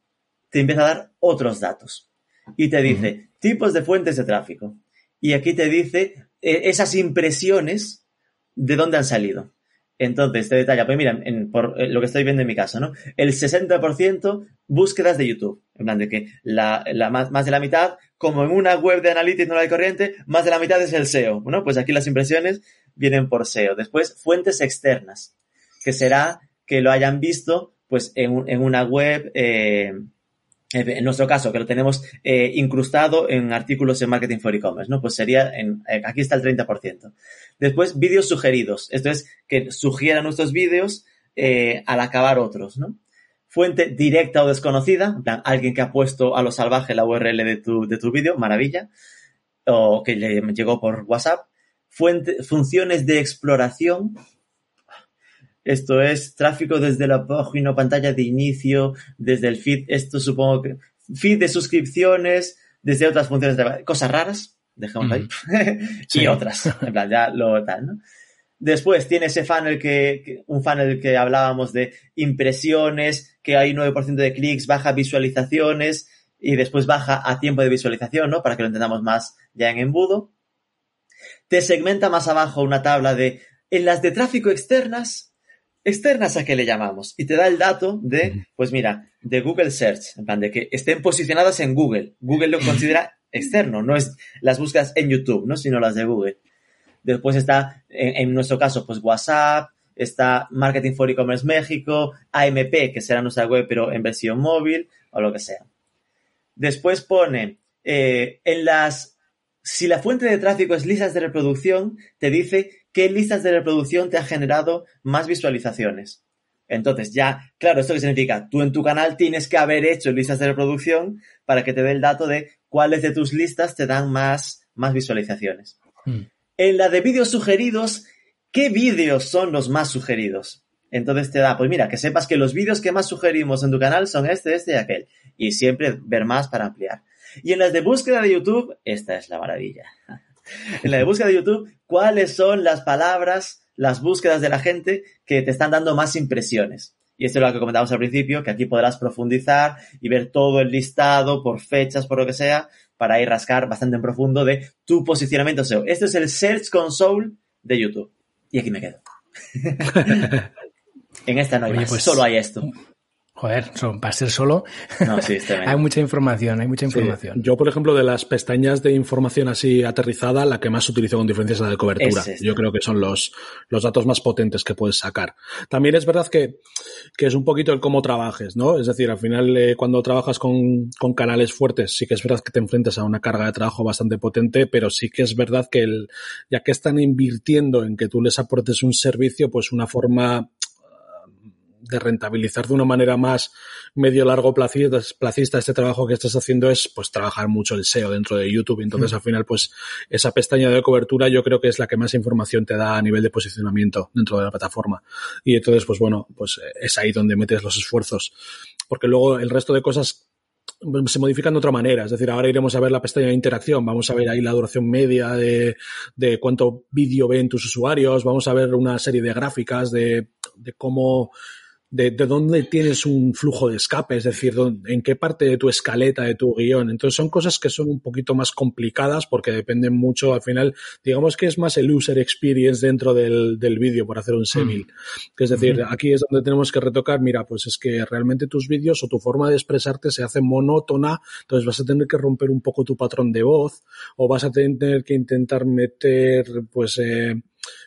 te empieza a dar otros datos y te dice tipos de fuentes de tráfico. Y aquí te dice eh, esas impresiones de dónde han salido. Entonces, te detalla, pues mira, por eh, lo que estoy viendo en mi caso, ¿no? El 60% búsquedas de YouTube. En plan de que la, más, de la mitad, como en una web de Analytics no hay corriente, más de la mitad es el SEO. Bueno, pues aquí las impresiones vienen por SEO. Después, fuentes externas, que será que lo hayan visto, pues, en, en una web, eh, en nuestro caso, que lo tenemos eh, incrustado en artículos en Marketing for E-Commerce, ¿no? Pues sería, en, eh, aquí está el 30%. Después, vídeos sugeridos. Esto es que sugieran nuestros vídeos eh, al acabar otros, ¿no? Fuente directa o desconocida, en plan, alguien que ha puesto a lo salvaje la URL de tu, de tu vídeo, maravilla, o que le llegó por WhatsApp. Fuente, funciones de exploración, esto es tráfico desde la página pantalla de inicio, desde el feed, esto supongo que feed de suscripciones, desde otras funciones de cosas raras, dejemos ahí, y otras, en plan, ya lo tal, ¿no? Después tiene ese funnel que, un funnel que hablábamos de impresiones, que hay 9% de clics, baja visualizaciones y después baja a tiempo de visualización, ¿no? Para que lo entendamos más ya en embudo. Te segmenta más abajo una tabla de en las de tráfico externas, externas a que le llamamos y te da el dato de, pues mira, de Google Search, en plan de que estén posicionadas en Google. Google lo considera externo, no es las búsquedas en YouTube, ¿no? sino las de Google. Después está, en, nuestro caso, pues WhatsApp, está Marketing for E-Commerce México, AMP, que será nuestra web pero en versión móvil o lo que sea. Después pone eh, en las, si la fuente de tráfico es listas de reproducción, te dice qué listas de reproducción te ha generado más visualizaciones. Entonces, ya, claro, ¿esto qué significa? Tú en tu canal tienes que haber hecho listas de reproducción para que te dé el dato de cuáles de tus listas te dan más, más visualizaciones. Hmm. En la de vídeos sugeridos, ¿qué vídeos son los más sugeridos? Entonces te da, pues mira, que sepas que los vídeos que más sugerimos en tu canal son este, este y aquel. Y siempre ver más para ampliar. Y en las de búsqueda de YouTube, esta es la maravilla. en la de búsqueda de YouTube, ¿cuáles son las palabras, las búsquedas de la gente que te están dando más impresiones? Y esto es lo que comentamos al principio, que aquí podrás profundizar y ver todo el listado por fechas, por lo que sea, para ir rascar bastante en profundo de tu posicionamiento SEO. Esto es el Search Console de YouTube. Y aquí me quedo. en esta no hay más, pues, solo hay esto. Joder, para ser solo, no, sí, hay mucha información, hay mucha información. Yo, por ejemplo, de las pestañas de información así aterrizada, la que más utilizo con diferencia es la de cobertura. Yo creo que son los, los datos más potentes que puedes sacar. También es verdad que, que es un poquito el cómo trabajes, ¿no? Es decir, al final, eh, cuando trabajas con, con, canales fuertes, sí que es verdad que te enfrentas a una carga de trabajo bastante potente, pero sí que es verdad que el, ya que están invirtiendo en que tú les aportes un servicio, pues una forma de rentabilizar de una manera más medio largo placista este trabajo que estás haciendo es pues trabajar mucho el SEO dentro de YouTube. Entonces mm. al final pues esa pestaña de cobertura yo creo que es la que más información te da a nivel de posicionamiento dentro de la plataforma. Y entonces pues bueno, pues es ahí donde metes los esfuerzos. Porque luego el resto de cosas se modifican de otra manera. Es decir, ahora iremos a ver la pestaña de interacción, vamos a ver ahí la duración media de, de cuánto vídeo ven tus usuarios, vamos a ver una serie de gráficas de, de cómo de, de, dónde tienes un flujo de escape, es decir, en qué parte de tu escaleta, de tu guion. Entonces son cosas que son un poquito más complicadas porque dependen mucho, al final, digamos que es más el user experience dentro del, del vídeo, por hacer un semil. Mm. Es decir, aquí es donde tenemos que retocar, mira, pues es que realmente tus vídeos o tu forma de expresarte se hace monótona, entonces vas a tener que romper un poco tu patrón de voz o vas a tener que intentar meter, pues, eh,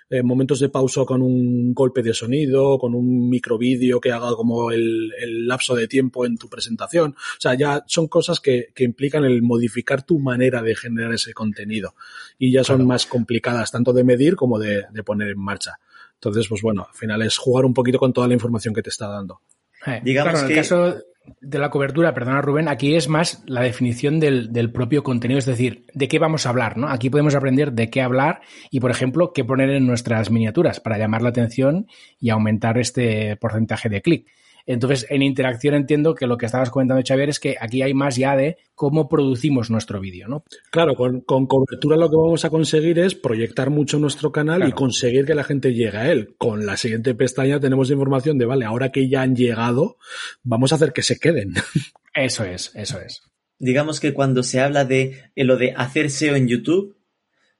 eh, momentos de pausa con un golpe de sonido, con un microvídeo que haga como el, lapso de tiempo en tu presentación. O sea, ya son cosas que, implican el modificar tu manera de generar ese contenido y ya son más complicadas tanto de medir como de, poner en marcha. Entonces, pues bueno, al final es jugar un poquito con toda la información que te está dando. Eh, Digamos que... caso de la cobertura, perdona Rubén, aquí es más la definición del, del, propio contenido, es decir, de qué vamos a hablar, ¿no? Aquí podemos aprender de qué hablar y, por ejemplo, qué poner en nuestras miniaturas para llamar la atención y aumentar este porcentaje de clic. Entonces, en interacción entiendo que lo que estabas comentando, Xavier, es que aquí hay más ya de cómo producimos nuestro vídeo, ¿no? Claro, con, cobertura lo que vamos a conseguir es proyectar mucho nuestro canal y conseguir que la gente llegue a él. Con la siguiente pestaña tenemos información de, vale, ahora que ya han llegado, vamos a hacer que se queden. Eso es, eso es. Digamos que cuando se habla de lo de hacer SEO en YouTube,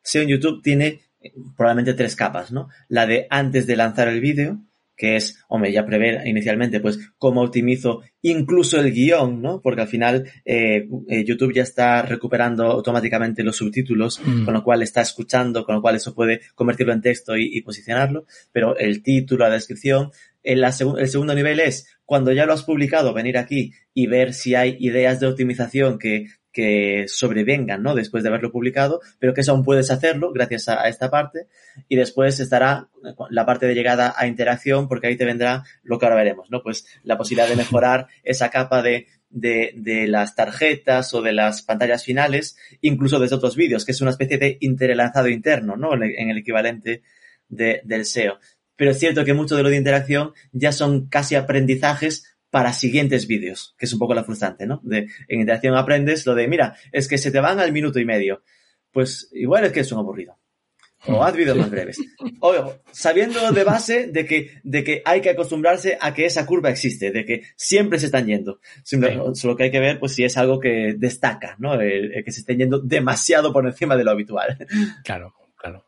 SEO en YouTube tiene eh, probablemente tres capas, ¿no? La de antes de lanzar el vídeo, que es, hombre, ya prever inicialmente, pues, cómo optimizo incluso el guion, ¿no? Porque al final eh, eh, YouTube ya está recuperando automáticamente los subtítulos, mm. con lo cual está escuchando, con lo cual eso puede convertirlo en texto y, posicionarlo, pero el título, la descripción, el, el segundo nivel es cuando ya lo has publicado, venir aquí y ver si hay ideas de optimización que que sobrevengan, ¿no? Después de haberlo publicado, pero que eso aún puedes hacerlo gracias a, esta parte. Y después estará la parte de llegada a interacción, porque ahí te vendrá lo que ahora veremos, ¿no? Pues la posibilidad de mejorar esa capa de, de, de, las tarjetas o de las pantallas finales, incluso desde otros vídeos, que es una especie de interlanzado interno, ¿no? En el equivalente de, del SEO. Pero es cierto que mucho de lo de interacción ya son casi aprendizajes para siguientes vídeos, que es un poco la frustrante, ¿no? De, en interacción aprendes lo de, mira, es que se te van al minuto y medio. Pues igual es que es un aburrido. O haz vídeos más breves. O, sabiendo de base de que, de que hay que acostumbrarse a que esa curva existe, de que siempre se están yendo. Solo que hay que ver, pues, si es algo que destaca, ¿no? el que se estén yendo demasiado por encima de lo habitual. Claro, claro.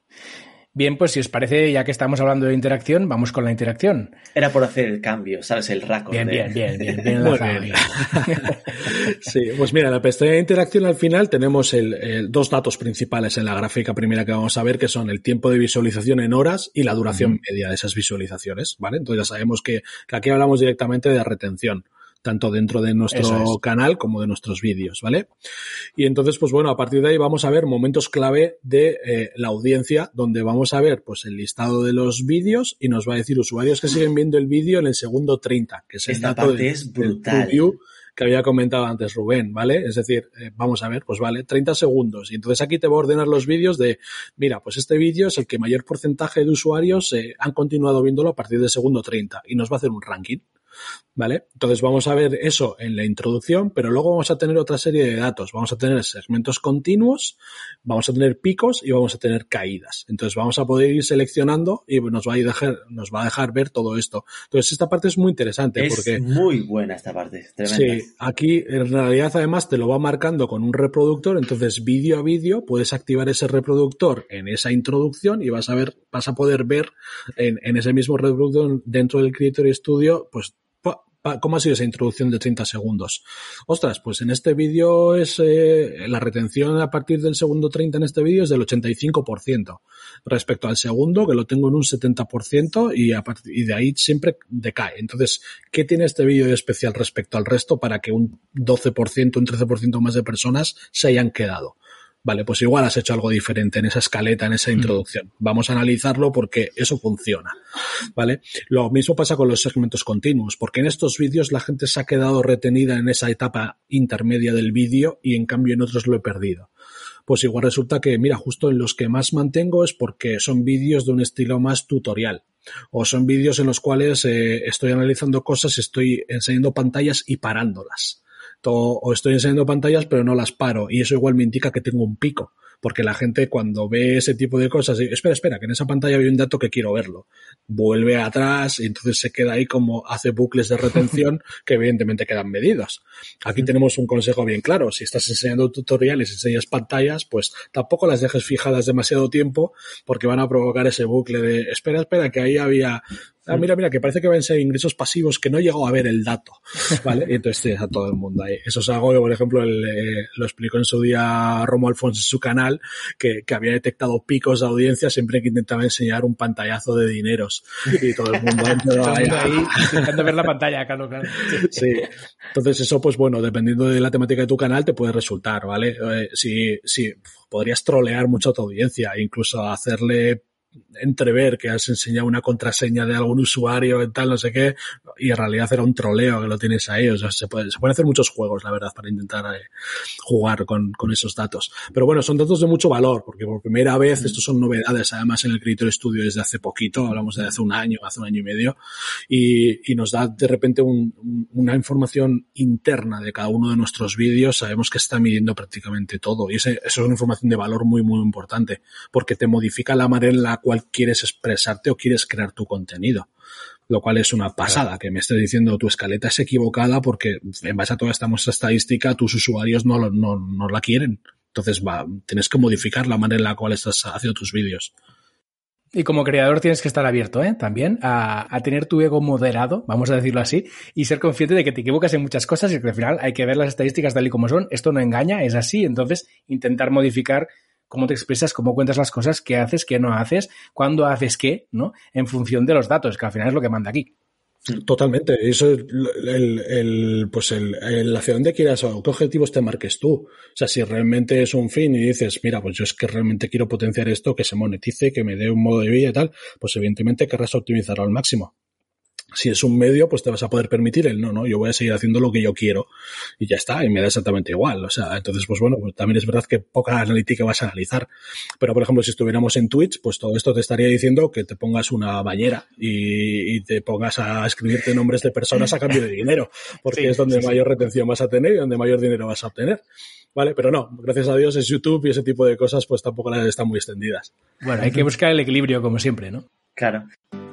Bien, pues si os parece, ya que estamos hablando de interacción, vamos con la interacción. Era por hacer el cambio, ¿sabes? El raco. Bien, bien, bien, bien, bien, bien. sí, pues mira, la pestaña de interacción al final tenemos el, dos datos principales en la gráfica primera que vamos a ver, que son el tiempo de visualización en horas y la duración media de esas visualizaciones, ¿vale? Entonces ya sabemos que, que aquí hablamos directamente de retención tanto dentro de nuestro canal como de nuestros vídeos, ¿vale? Y entonces, pues bueno, a partir de ahí vamos a ver momentos clave de eh, la audiencia, donde vamos a ver pues el listado de los vídeos y nos va a decir usuarios que siguen viendo el vídeo en el segundo 30, que es el Esta dato parte es brutal que había comentado antes Rubén, ¿vale? Es decir, eh, vamos a ver, pues vale, 30 segundos. Y entonces aquí te voy a ordenar los vídeos de, mira, pues este vídeo es el que mayor porcentaje de usuarios eh, han continuado viéndolo a partir del segundo 30 y nos va a hacer un ranking. ¿Vale? Entonces vamos a ver eso en la introducción, pero luego vamos a tener otra serie de datos. Vamos a tener segmentos continuos, vamos a tener picos y vamos a tener caídas. Entonces vamos a poder ir seleccionando y nos va a dejar, nos va a dejar ver todo esto. Entonces esta parte es muy interesante es porque. Muy buena esta parte. Sí, aquí en realidad además te lo va marcando con un reproductor. Entonces vídeo a vídeo puedes activar ese reproductor en esa introducción y vas a ver, vas a poder ver en, en ese mismo reproductor dentro del Creator Studio, pues ¿Cómo ha sido esa introducción de 30 segundos? Ostras, pues en este vídeo es eh, la retención a partir del segundo 30 en este vídeo es del 85% respecto al segundo que lo tengo en un 70% y, y de ahí siempre decae. Entonces, ¿qué tiene este vídeo de especial respecto al resto para que un 12%, un 13% más de personas se hayan quedado? Vale, pues igual has hecho algo diferente en esa escaleta, en esa introducción. Vamos a analizarlo porque eso funciona. ¿Vale? Lo mismo pasa con los segmentos continuos, porque en estos vídeos la gente se ha quedado retenida en esa etapa intermedia del vídeo y en cambio en otros lo he perdido. Pues igual resulta que, mira, justo en los que más mantengo es porque son vídeos de un estilo más tutorial o son vídeos en los cuales eh, estoy analizando cosas, estoy enseñando pantallas y parándolas o estoy enseñando pantallas pero no las paro y eso igual me indica que tengo un pico porque la gente cuando ve ese tipo de cosas, dice, espera, espera, que en esa pantalla hay un dato que quiero verlo. Vuelve atrás y entonces se queda ahí como hace bucles de retención que evidentemente quedan medidos. Aquí tenemos un consejo bien claro. Si estás enseñando tutoriales, enseñas pantallas, pues tampoco las dejes fijadas demasiado tiempo porque van a provocar ese bucle de, espera, espera, que ahí había ah, mira, mira, que parece que van a ser ingresos pasivos que no llegó a ver el dato, ¿vale? Y entonces tienes a todo el mundo ahí. Eso es algo que, por ejemplo, eh, lo explicó en su día Romo Alfonso en su canal, que, que, había detectado picos de audiencia siempre que intentaba enseñar un pantallazo de dineros. Y todo el mundo ahí, ahí intentando ver la pantalla, claro, claro. Sí. Entonces eso, pues bueno, dependiendo de la temática de tu canal, te puede resultar, ¿vale? Eh, si, si podrías trolear mucho a tu audiencia, incluso hacerle entrever que has enseñado una contraseña de algún usuario y tal, no sé qué, y en realidad era un troleo que lo tienes ahí. O sea, se, puede, se pueden hacer muchos juegos, la verdad, para intentar eh, jugar con, con, esos datos. Pero bueno, son datos de mucho valor, porque por primera vez, estos son novedades, además en el Creator Studio desde hace poquito, hablamos de hace un año, hace un año y medio, y, y nos da de repente un, una información interna de cada uno de nuestros vídeos. Sabemos que está midiendo prácticamente todo, y eso es una información de valor muy, muy importante, porque te modifica la manera en la cual quieres expresarte o quieres crear tu contenido. Lo cual es una pasada, que me estés diciendo tu escaleta es equivocada porque en base a toda esta estadística tus usuarios no, no, no la quieren. Entonces va, tienes que modificar la manera en la cual estás haciendo tus vídeos. Y como creador tienes que estar abierto ¿eh? también a, a, tener tu ego moderado, vamos a decirlo así, y ser consciente de que te equivocas en muchas cosas y que al final hay que ver las estadísticas tal y como son. Esto no engaña, es así. Entonces, intentar modificar cómo te expresas, cómo cuentas las cosas, qué haces, qué no haces, cuándo haces qué, ¿no? En función de los datos, que al final es lo que manda aquí. Totalmente. Eso es el, el, pues el, el, hacia dónde quieras o qué objetivos te marques tú. O sea, si realmente es un fin y dices, mira, pues yo es que realmente quiero potenciar esto, que se monetice, que me dé un modo de vida y tal, pues evidentemente querrás optimizarlo al máximo si es un medio, pues te vas a poder permitir el no, no, yo voy a seguir haciendo lo que yo quiero y ya está, y me da exactamente igual. O sea, entonces, pues bueno, pues también es verdad que poca analítica vas a analizar. Pero, por ejemplo, si estuviéramos en Twitch, pues todo esto te estaría diciendo que te pongas una bañera y, te pongas a escribirte nombres de personas a cambio de dinero, porque es donde mayor retención vas a tener y donde mayor dinero vas a obtener. ¿Vale? Pero no, gracias a Dios es YouTube y ese tipo de cosas, pues tampoco las están muy extendidas. Bueno, hay que buscar el equilibrio, como siempre, ¿no? Claro.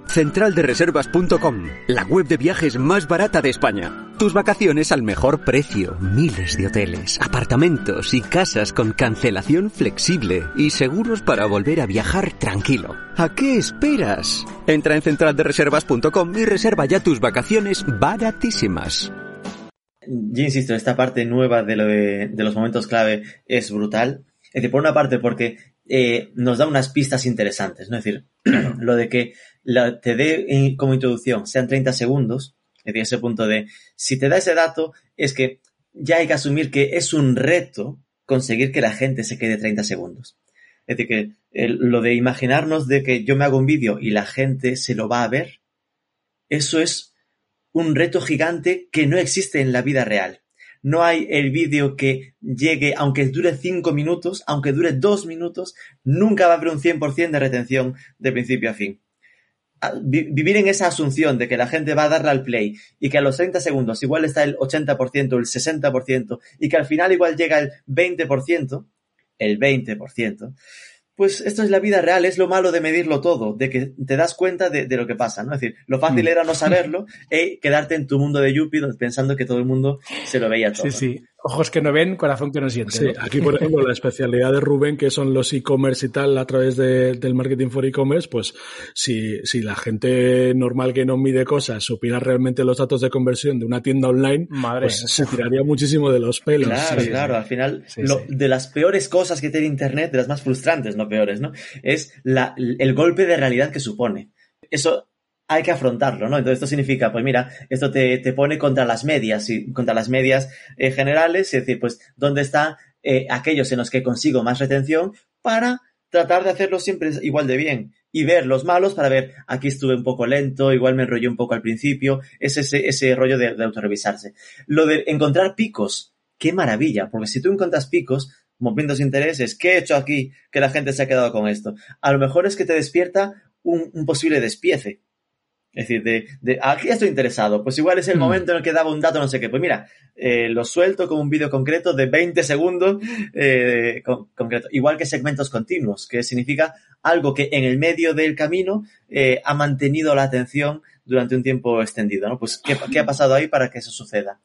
Centraldereservas.com, la web de viajes más barata de España. Tus vacaciones al mejor precio. Miles de hoteles, apartamentos y casas con cancelación flexible y seguros para volver a viajar tranquilo. ¿A qué esperas? Entra en centraldereservas.com y reserva ya tus vacaciones baratísimas. Yo insisto, esta parte nueva de, lo de, los momentos clave es brutal. Es decir, por una parte porque eh, nos da unas pistas interesantes, ¿no? Es decir, lo de que la, te dé como introducción sean 30 segundos, es decir, ese punto de, si te da ese dato, es que ya hay que asumir que es un reto conseguir que la gente se quede 30 segundos. Es decir, que lo de imaginarnos de que yo me hago un vídeo y la gente se lo va a ver, eso es un reto gigante que no existe en la vida real. No hay el vídeo que llegue, aunque dure 5 minutos, aunque dure 2 minutos, nunca va a haber un 100% de retención de principio a fin vivir en esa asunción de que la gente va a darle al play y que a los 30 segundos igual está el 80% o el 60% y que al final igual llega el 20%, el 20%, pues esto es la vida real, es lo malo de medirlo todo, de que te das cuenta de, lo que pasa, ¿no? Es decir, lo fácil mm. era no saberlo e quedarte en tu mundo de Yuppie pensando que todo el mundo se lo veía todo. Sí, sí. Ojos que no ven, corazón que no siente. Sí, aquí por ejemplo la especialidad de Rubén, que son los e-commerce y tal a través del marketing for e-commerce, pues si, si la gente normal que no mide cosas supiera realmente los datos de conversión de una tienda online, Madre. pues se tiraría muchísimo de los pelos. Claro, claro, al final de las peores cosas que tiene Internet, de las más frustrantes, no peores, ¿no? Es la, el golpe de realidad que supone. Eso hay que afrontarlo, ¿no? Entonces esto significa, pues mira, esto te, te pone contra las medias, y contra las medias eh, generales, es decir, pues dónde están eh, aquellos en los que consigo más retención para tratar de hacerlo siempre igual de bien y ver los malos para ver, aquí estuve un poco lento, igual me enrollé un poco al principio, es ese, ese rollo de, de autorrevisarse. Lo de encontrar picos, qué maravilla, porque si tú encuentras picos, momentos de intereses, ¿qué he hecho aquí que la gente se ha quedado con esto? A lo mejor es que te despierta un, un posible despiece es decir, de, de, aquí estoy interesado, pues igual es el mm. momento en el que daba un dato, no sé qué. Pues mira, eh, lo suelto con un vídeo concreto de 20 segundos eh, concreto. Igual que segmentos continuos, que significa algo que en el medio del camino eh, ha mantenido la atención durante un tiempo extendido, ¿no? Pues, ¿qué, ¿qué, ha pasado ahí para que eso suceda?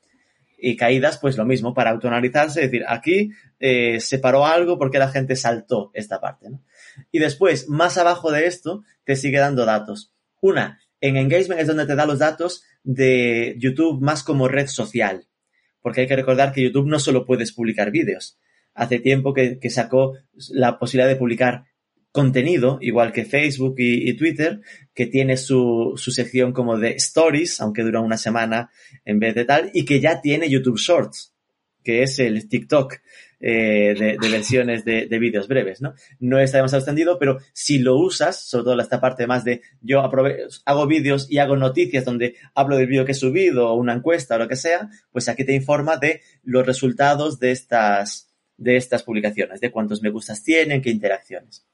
Y caídas, pues lo mismo, para autoanalizarse, es decir, aquí eh, se paró algo porque la gente saltó esta parte, ¿no? Y después, más abajo de esto, te sigue dando datos. Una, en engagement es donde te da los datos de YouTube más como red social. Porque hay que recordar que YouTube no solo puedes publicar vídeos. Hace tiempo que, sacó la posibilidad de publicar contenido, igual que Facebook y, Twitter, que tiene su, su, sección como de stories, aunque dura una semana en vez de tal, y que ya tiene YouTube Shorts, que es el TikTok eh, de, versiones de, de, vídeos breves, ¿no? No está demasiado extendido, pero si lo usas, sobre todo esta parte más de yo hago vídeos y hago noticias donde hablo del vídeo que he subido o una encuesta o lo que sea, pues aquí te informa de los resultados de estas, de estas publicaciones, de cuántos me gustas tienen, qué interacciones.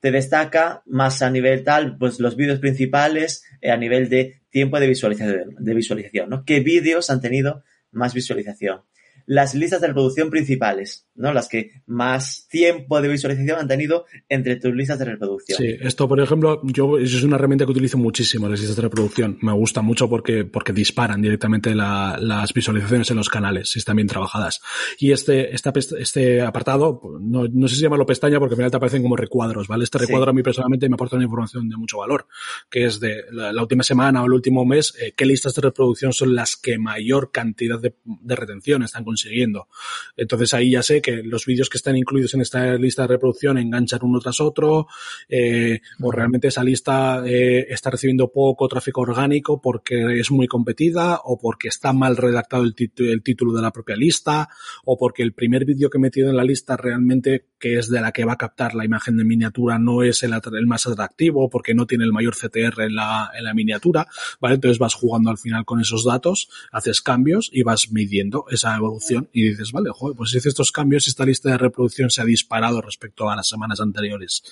Te destaca más a nivel tal, pues los vídeos principales eh, a nivel de tiempo de visualización, de visualización, ¿no? ¿Qué vídeos han tenido más visualización? Las listas de reproducción principales, ¿no? Las que más tiempo de visualización han tenido entre tus listas de reproducción. Sí, esto, por ejemplo, yo, eso es una herramienta que utilizo muchísimo, las listas de reproducción. Me gusta mucho porque, porque disparan directamente las visualizaciones en los canales, si están bien trabajadas. Y este, esta, este apartado, no, no sé si llamarlo pestaña porque al final te aparecen como recuadros, ¿vale? Este recuadro a mí personalmente me aporta una información de mucho valor, que es de la, última semana o el último mes, eh, qué listas de reproducción son las que mayor cantidad de, de retención están con consiguiendo. Entonces ahí ya sé que los vídeos que están incluidos en esta lista de reproducción enganchan uno tras otro, eh, o realmente esa lista eh, está recibiendo poco tráfico orgánico porque es muy competida, o porque está mal redactado el, el título de la propia lista, o porque el primer vídeo que he metido en la lista realmente, que es de la que va a captar la imagen de miniatura, no es el, el más atractivo, porque no tiene el mayor CTR en la, en la miniatura, ¿vale? Entonces vas jugando al final con esos datos, haces cambios y vas midiendo esa evolución y dices, vale, joder, pues si hice estos cambios, esta lista de reproducción se ha disparado respecto a las semanas anteriores.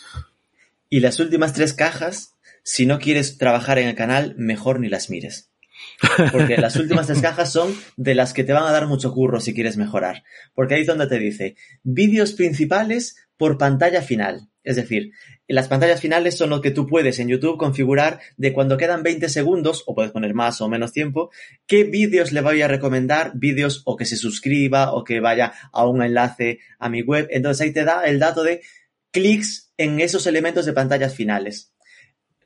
Y las últimas tres cajas, si no quieres trabajar en el canal, mejor ni las mires. Porque las últimas tres cajas son de las que te van a dar mucho curro si quieres mejorar. Porque ahí es donde te dice vídeos principales por pantalla final. Es decir, las pantallas finales son lo que tú puedes en YouTube configurar de cuando quedan 20 segundos, o puedes poner más o menos tiempo, qué vídeos le voy a recomendar, vídeos o que se suscriba o que vaya a un enlace a mi web. Entonces ahí te da el dato de clics en esos elementos de pantallas finales.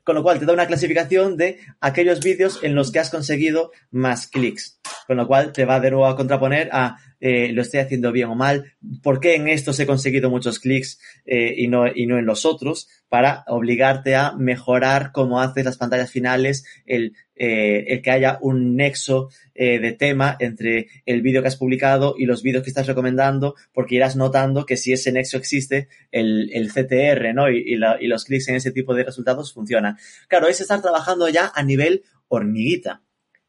Con lo cual te da una clasificación de aquellos vídeos en los que has conseguido más clics. Con lo cual te va de nuevo a contraponer a eh, lo estoy haciendo bien o mal, por qué en estos he conseguido muchos clics eh, y, no, y no en los otros, para obligarte a mejorar cómo haces las pantallas finales, el, eh, el que haya un nexo de tema entre el vídeo que has publicado y los vídeos que estás recomendando, porque irás notando que si ese nexo existe, el, el CTR ¿no? y, y, los clics en ese tipo de resultados funcionan. Claro, es estar trabajando ya a nivel hormiguita,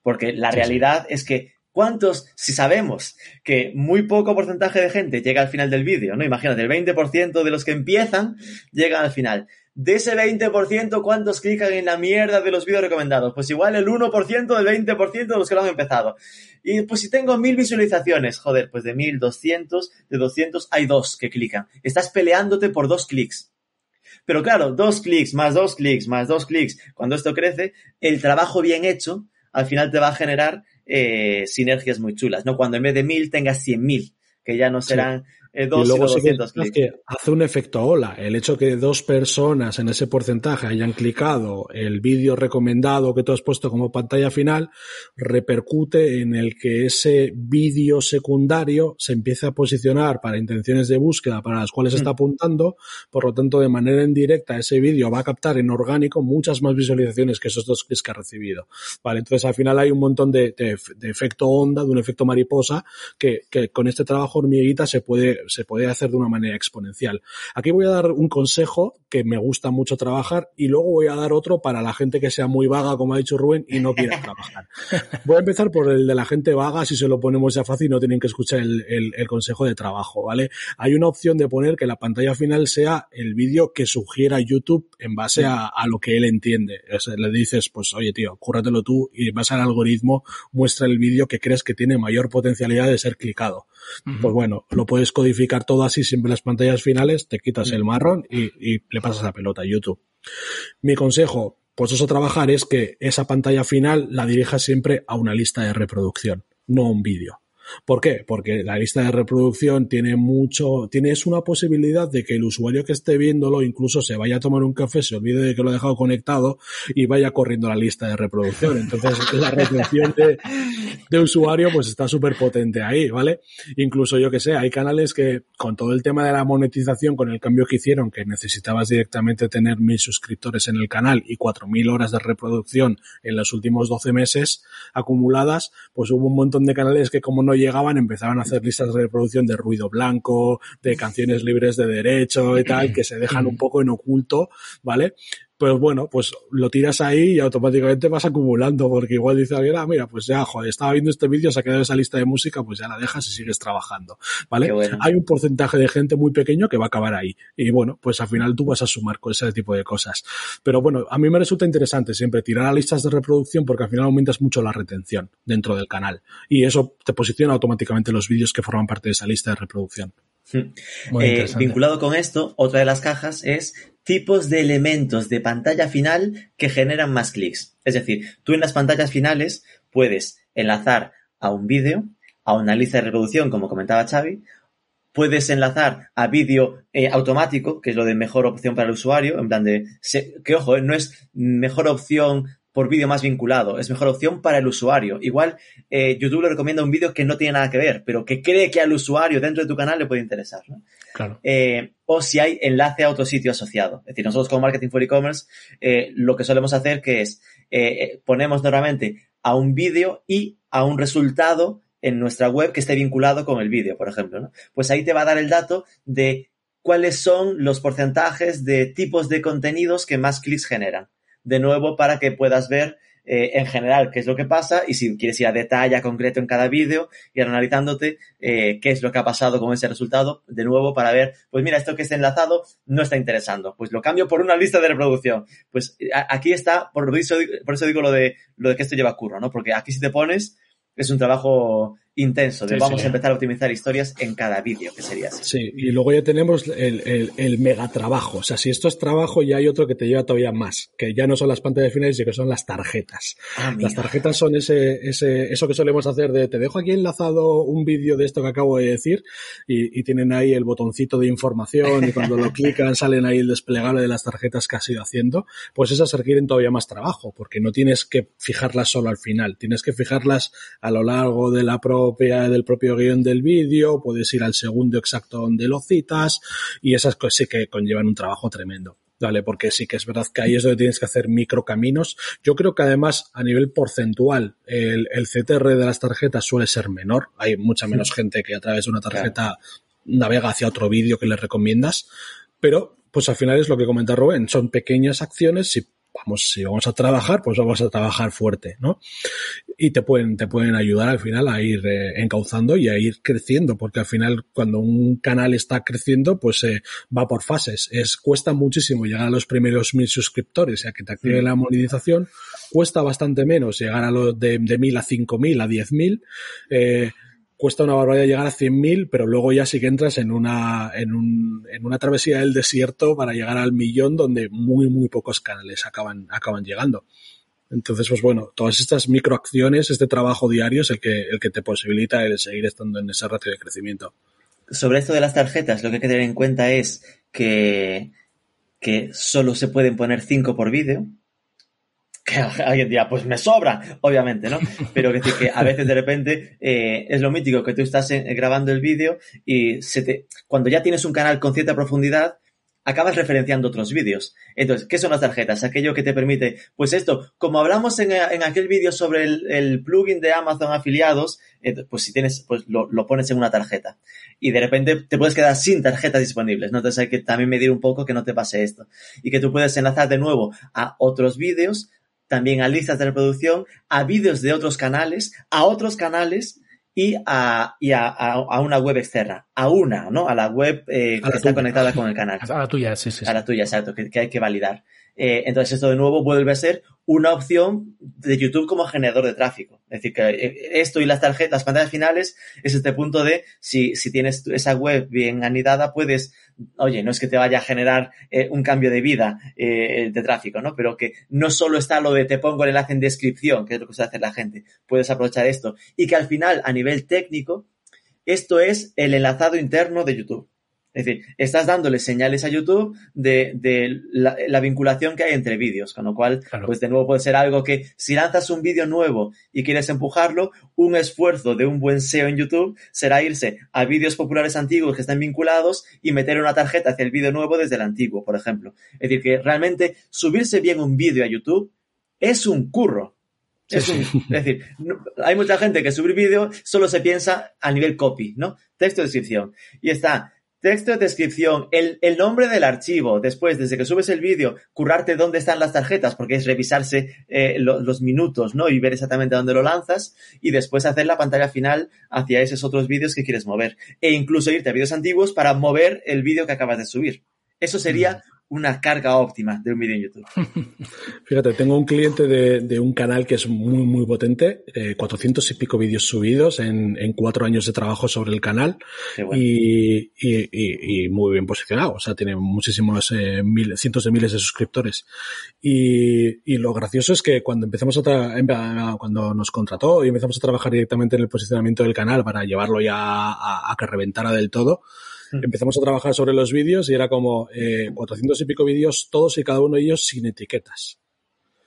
porque la realidad es que ¿Cuántos, si sabemos que muy poco porcentaje de gente llega al final del vídeo, ¿no? Imagínate, el 20% de los que empiezan llegan al final. De ese 20%, ¿cuántos clican en la mierda de los vídeos recomendados? Pues igual el 1% del 20% de los que lo han empezado. Y pues si tengo mil visualizaciones, joder, pues de 1200, de 200 hay dos que clican. Estás peleándote por dos clics. Pero claro, dos clics, más dos clics, más dos clics. Cuando esto crece, el trabajo bien hecho al final te va a generar eh, sinergias muy chulas, ¿no? Cuando en vez de mil tengas cien mil, que ya no serán eh, dos, y luego 200 clics. Que hace un efecto ola. El hecho que dos personas en ese porcentaje hayan clicado el vídeo recomendado que tú has puesto como pantalla final repercute en el que ese vídeo secundario se empiece a posicionar para intenciones de búsqueda para las cuales está mm. apuntando. Por lo tanto, de manera indirecta, ese vídeo va a captar en orgánico muchas más visualizaciones que esos dos clics que ha recibido. Vale, entonces al final hay un montón de, de efecto onda, de un efecto mariposa que, que con este trabajo hormiguita se puede se puede hacer de una manera exponencial. Aquí voy a dar un consejo que me gusta mucho trabajar y luego voy a dar otro para la gente que sea muy vaga, como ha dicho Rubén, y no quiera trabajar. Voy a empezar por el de la gente vaga, si se lo ponemos ya fácil, no tienen que escuchar el, consejo de trabajo, ¿vale? Hay una opción de poner que la pantalla final sea el vídeo que sugiera YouTube en base a, lo que él entiende. le dices, pues oye tío, cúrratelo tú y base al algoritmo muestra el vídeo que crees que tiene mayor potencialidad de ser clicado. Pues bueno, lo puedes codificar todo así siempre las pantallas finales, te quitas el marrón y, le pasas la pelota a YouTube. Mi consejo, pues eso trabajar es que esa pantalla final la dirijas siempre a una lista de reproducción, no a un vídeo. ¿Por qué? Porque la lista de reproducción tiene mucho, tienes una posibilidad de que el usuario que esté viéndolo incluso se vaya a tomar un café, se olvide de que lo ha dejado conectado y vaya corriendo la lista de reproducción. Entonces la retención de, de usuario pues está súper potente ahí, ¿vale? Incluso yo que sé, hay canales que con todo el tema de la monetización, con el cambio que hicieron, que necesitabas directamente tener mil suscriptores en el canal y cuatro mil horas de reproducción en los últimos 12 meses acumuladas, pues hubo un montón de canales que como no llegaban, empezaban a hacer listas de reproducción de ruido blanco, de canciones libres de derecho y tal, que se dejan un poco en oculto, ¿vale? Pues bueno, pues lo tiras ahí y automáticamente vas acumulando, porque igual dice alguien, ah, mira, pues ya, joder, estaba viendo este vídeo, se ha quedado esa lista de música, pues ya la dejas y sigues trabajando, ¿vale? Hay un porcentaje de gente muy pequeño que va a acabar ahí. Y bueno, pues al final tú vas a sumar con ese tipo de cosas. Pero bueno, a mí me resulta interesante siempre tirar a listas de reproducción porque al final aumentas mucho la retención dentro del canal. Y eso te posiciona automáticamente los vídeos que forman parte de esa lista de reproducción. Eh, vinculado con esto, otra de las cajas es tipos de elementos de pantalla final que generan más clics. Es decir, tú en las pantallas finales puedes enlazar a un vídeo, a una lista de reproducción, como comentaba Xavi, puedes enlazar a vídeo eh, automático, que es lo de mejor opción para el usuario, en plan de, que ojo, eh, no es mejor opción por vídeo más vinculado, es mejor opción para el usuario. Igual eh, YouTube le recomienda un vídeo que no tiene nada que ver, pero que cree que al usuario dentro de tu canal le puede interesar. ¿no? Claro. Eh, o si hay enlace a otro sitio asociado. Es decir, nosotros como Marketing for E-Commerce eh, lo que solemos hacer que es ponemos normalmente a un vídeo y a un resultado en nuestra web que esté vinculado con el vídeo, por ejemplo. ¿no? Pues ahí te va a dar el dato de cuáles son los porcentajes de tipos de contenidos que más clics generan de nuevo para que puedas ver eh, en general qué es lo que pasa y si quieres ir a detalle concreto en cada vídeo, ir analizándote eh, qué es lo que ha pasado con ese resultado, de nuevo para ver, pues mira, esto que está enlazado no está interesando, pues lo cambio por una lista de reproducción. Pues aquí está, por eso, por eso digo lo de, lo de que esto lleva curro, ¿no? Porque aquí si te pones, es un trabajo intenso, de Sí, vamos sí. a empezar a optimizar historias en cada vídeo, que sería así. Sí, y luego ya tenemos el, el, el megatrabajo. O sea, si esto es trabajo, ya hay otro que te lleva todavía más, que ya no son las pantallas finales, sino que son las tarjetas. Ah, Las tarjetas son ese, ese, eso que solemos hacer de te dejo aquí enlazado un vídeo de esto que acabo de decir y, y tienen ahí el botoncito de información y cuando lo clican salen ahí el desplegable de las tarjetas que has ido haciendo. Pues esas requieren todavía más trabajo porque no tienes que fijarlas solo al final, tienes que fijarlas a lo largo de la propia, del propio guion del vídeo, puedes ir al segundo exacto donde lo citas y esas cosas sí que conllevan un trabajo tremendo. Vale, porque sí que es verdad que ahí es donde tienes que hacer microcaminos. Yo creo que además, a nivel porcentual, el, el CTR de las tarjetas suele ser menor. Hay mucha menos gente que a través de una tarjeta navega hacia otro vídeo que le recomiendas. Pero, pues al final es lo que comenta Rubén, son pequeñas acciones. Si vamos, si vamos a trabajar, pues vamos a trabajar fuerte, ¿no? Y te pueden, te pueden ayudar al final a ir eh, encauzando y a ir creciendo, porque al final cuando un canal está creciendo, pues eh, va por fases. Es, cuesta muchísimo llegar a los primeros mil suscriptores y a que te active la monetización. Cuesta bastante menos llegar a los de, de mil a cinco mil, a diez mil. Eh, cuesta una barbaridad llegar a 100.000, pero luego ya sí que entras en una, en, un, en una travesía del desierto para llegar al millón donde muy, muy pocos canales acaban, acaban llegando. Entonces, pues bueno, todas estas microacciones, este trabajo diario es el que, el que te posibilita el seguir estando en ese ratio de crecimiento. Sobre esto de las tarjetas, lo que hay que tener en cuenta es que, que solo se pueden poner 5 por vídeo. Que alguien dirá, pues me sobra, obviamente, ¿no? Pero que, decir que a veces de repente eh, es lo mítico que tú estás en- grabando el vídeo y se te, cuando ya tienes un canal con cierta profundidad, acabas referenciando otros vídeos. Entonces, ¿qué son las tarjetas? Aquello que te permite, pues esto, como hablamos en, en aquel vídeo sobre el, el plugin de Amazon afiliados, eh, pues si tienes, pues lo, lo pones en una tarjeta. Y de repente te puedes quedar sin tarjetas disponibles, ¿no? Entonces hay que también medir un poco que no te pase esto. Y que tú puedes enlazar de nuevo a otros vídeos, también a listas de reproducción, a vídeos de otros canales, a otros canales y a, y a, a- a una web externa, a una, ¿no? A la web eh, que está tuya. conectada con el canal. A la tuya, sí, sí. A la tuya, exacto, que, que hay que validar. Eh, entonces esto de nuevo vuelve a ser una opción de YouTube como generador de tráfico. Es decir, que eh, esto y las tarjetas, las pantallas finales es este punto de si, si tienes esa web bien anidada, puedes, oye, no es que te vaya a generar eh, un cambio de vida eh, de tráfico, ¿no? Pero que no solo está lo de te pongo el enlace en descripción, que es lo que suele hacer la gente, puedes aprovechar esto. Y que al final, a nivel técnico, esto es el enlazado interno de YouTube. Es decir, estás dándole señales a YouTube de, de la, la vinculación que hay entre vídeos, con lo cual, Claro. pues de nuevo puede ser algo que si lanzas un vídeo nuevo y quieres empujarlo, un esfuerzo de un buen SEO en YouTube será irse a vídeos populares antiguos que están vinculados y meter una tarjeta hacia el vídeo nuevo desde el antiguo, por ejemplo. Es decir, que realmente subirse bien un vídeo a YouTube es un curro. Es, un- es decir, hay mucha gente que subir vídeo solo se piensa a nivel copy, ¿no? Texto, descripción. Y está texto, descripción, el, el nombre del archivo. Después, desde que subes el vídeo, currarte dónde están las tarjetas, porque es revisarse eh, lo- los minutos, ¿no? Y ver exactamente dónde lo lanzas. Y después hacer la pantalla final hacia esos otros vídeos que quieres mover. E incluso irte a vídeos antiguos para mover el vídeo que acabas de subir. Eso sería una carga óptima de un vídeo en YouTube. Fíjate, tengo un cliente de, de un canal que es muy, muy potente, eh, 400 y pico vídeos subidos en, en cuatro años de trabajo sobre el canal bueno. y, y- y- y muy bien posicionado. O sea, tiene muchísimos, eh, mil- cientos de miles de suscriptores. Y, y lo gracioso es que cuando empezamos a tra- cuando nos contrató y empezamos a trabajar directamente en el posicionamiento del canal para llevarlo ya a, a que reventara del todo. Empezamos a trabajar sobre los vídeos y era como eh, 400 y pico vídeos, todos y cada uno de ellos sin etiquetas.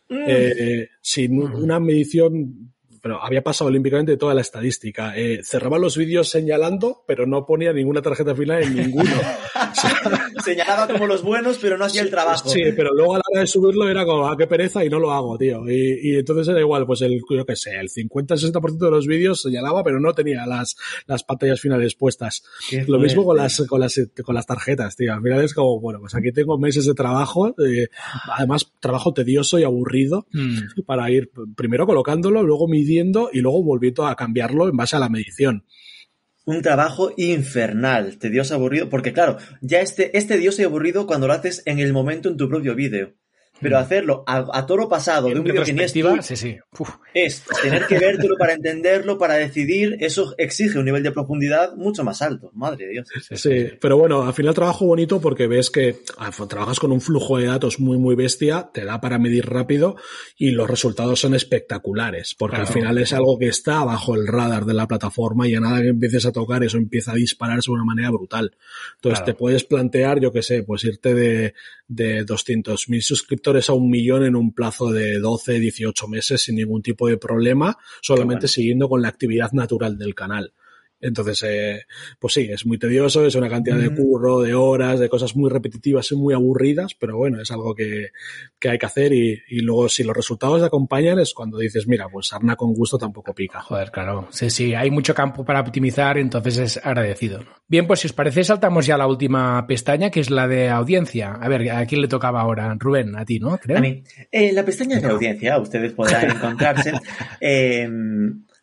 Eh, sin Mm. una medición, pero había pasado olímpicamente toda la estadística. Eh, cerraba los vídeos señalando, pero no ponía ninguna tarjeta final en ninguno. Señalaba como los buenos, pero no hacía el trabajo. Sí, pero luego a la hora de subirlo era como, ah, qué pereza y no lo hago, tío. Y, y entonces era igual, pues el, yo qué sé, el 50-60% de los vídeos señalaba, pero no tenía las, las pantallas finales puestas. Qué Lo mismo con las, con las, con las tarjetas, tío. Al final es como, bueno, pues aquí tengo meses de trabajo, eh, además trabajo tedioso y aburrido Mm. para ir primero colocándolo, luego y luego volviendo a cambiarlo en base a la medición. un trabajo infernal, tedioso, aburrido, porque claro, ya este, es tedioso y aburrido cuando lo haces en el momento en tu propio vídeo. Pero hacerlo a, a toro pasado de un vídeo que ni es tuyo, sí, sí. Uf. es tener que vértelo para entenderlo, para decidir, eso exige un nivel de profundidad mucho más alto, madre de Dios. Sí, pero bueno, al final trabajo bonito porque ves que ah, trabajas con un flujo de datos muy, muy bestia, te da para medir rápido y los resultados son espectaculares, porque Claro. al final es algo que está bajo el radar de la plataforma y a nada que empieces a tocar eso empieza a dispararse de una manera brutal. Entonces Claro. te puedes plantear, yo qué sé, pues irte de, de 200.000 suscriptores a un millón en un plazo de 12, 18 meses sin ningún tipo de problema, solamente bueno. siguiendo con la actividad natural del canal. Entonces, eh, pues sí, es muy tedioso, es una cantidad de curro, de horas, de cosas muy repetitivas y muy aburridas, pero bueno, es algo que, que hay que hacer y, y luego si los resultados te acompañan es cuando dices, mira, pues sarna con gusto tampoco pica. Joder, claro. Sí, sí, hay mucho campo para optimizar, entonces es agradecido. Bien, pues si os parece, saltamos ya a la última pestaña, que es la de audiencia. A ver, ¿a quién le tocaba ahora? Rubén, a ti, ¿no? Creo. A mí. En la pestaña de audiencia, ustedes podrán encontrarse. eh,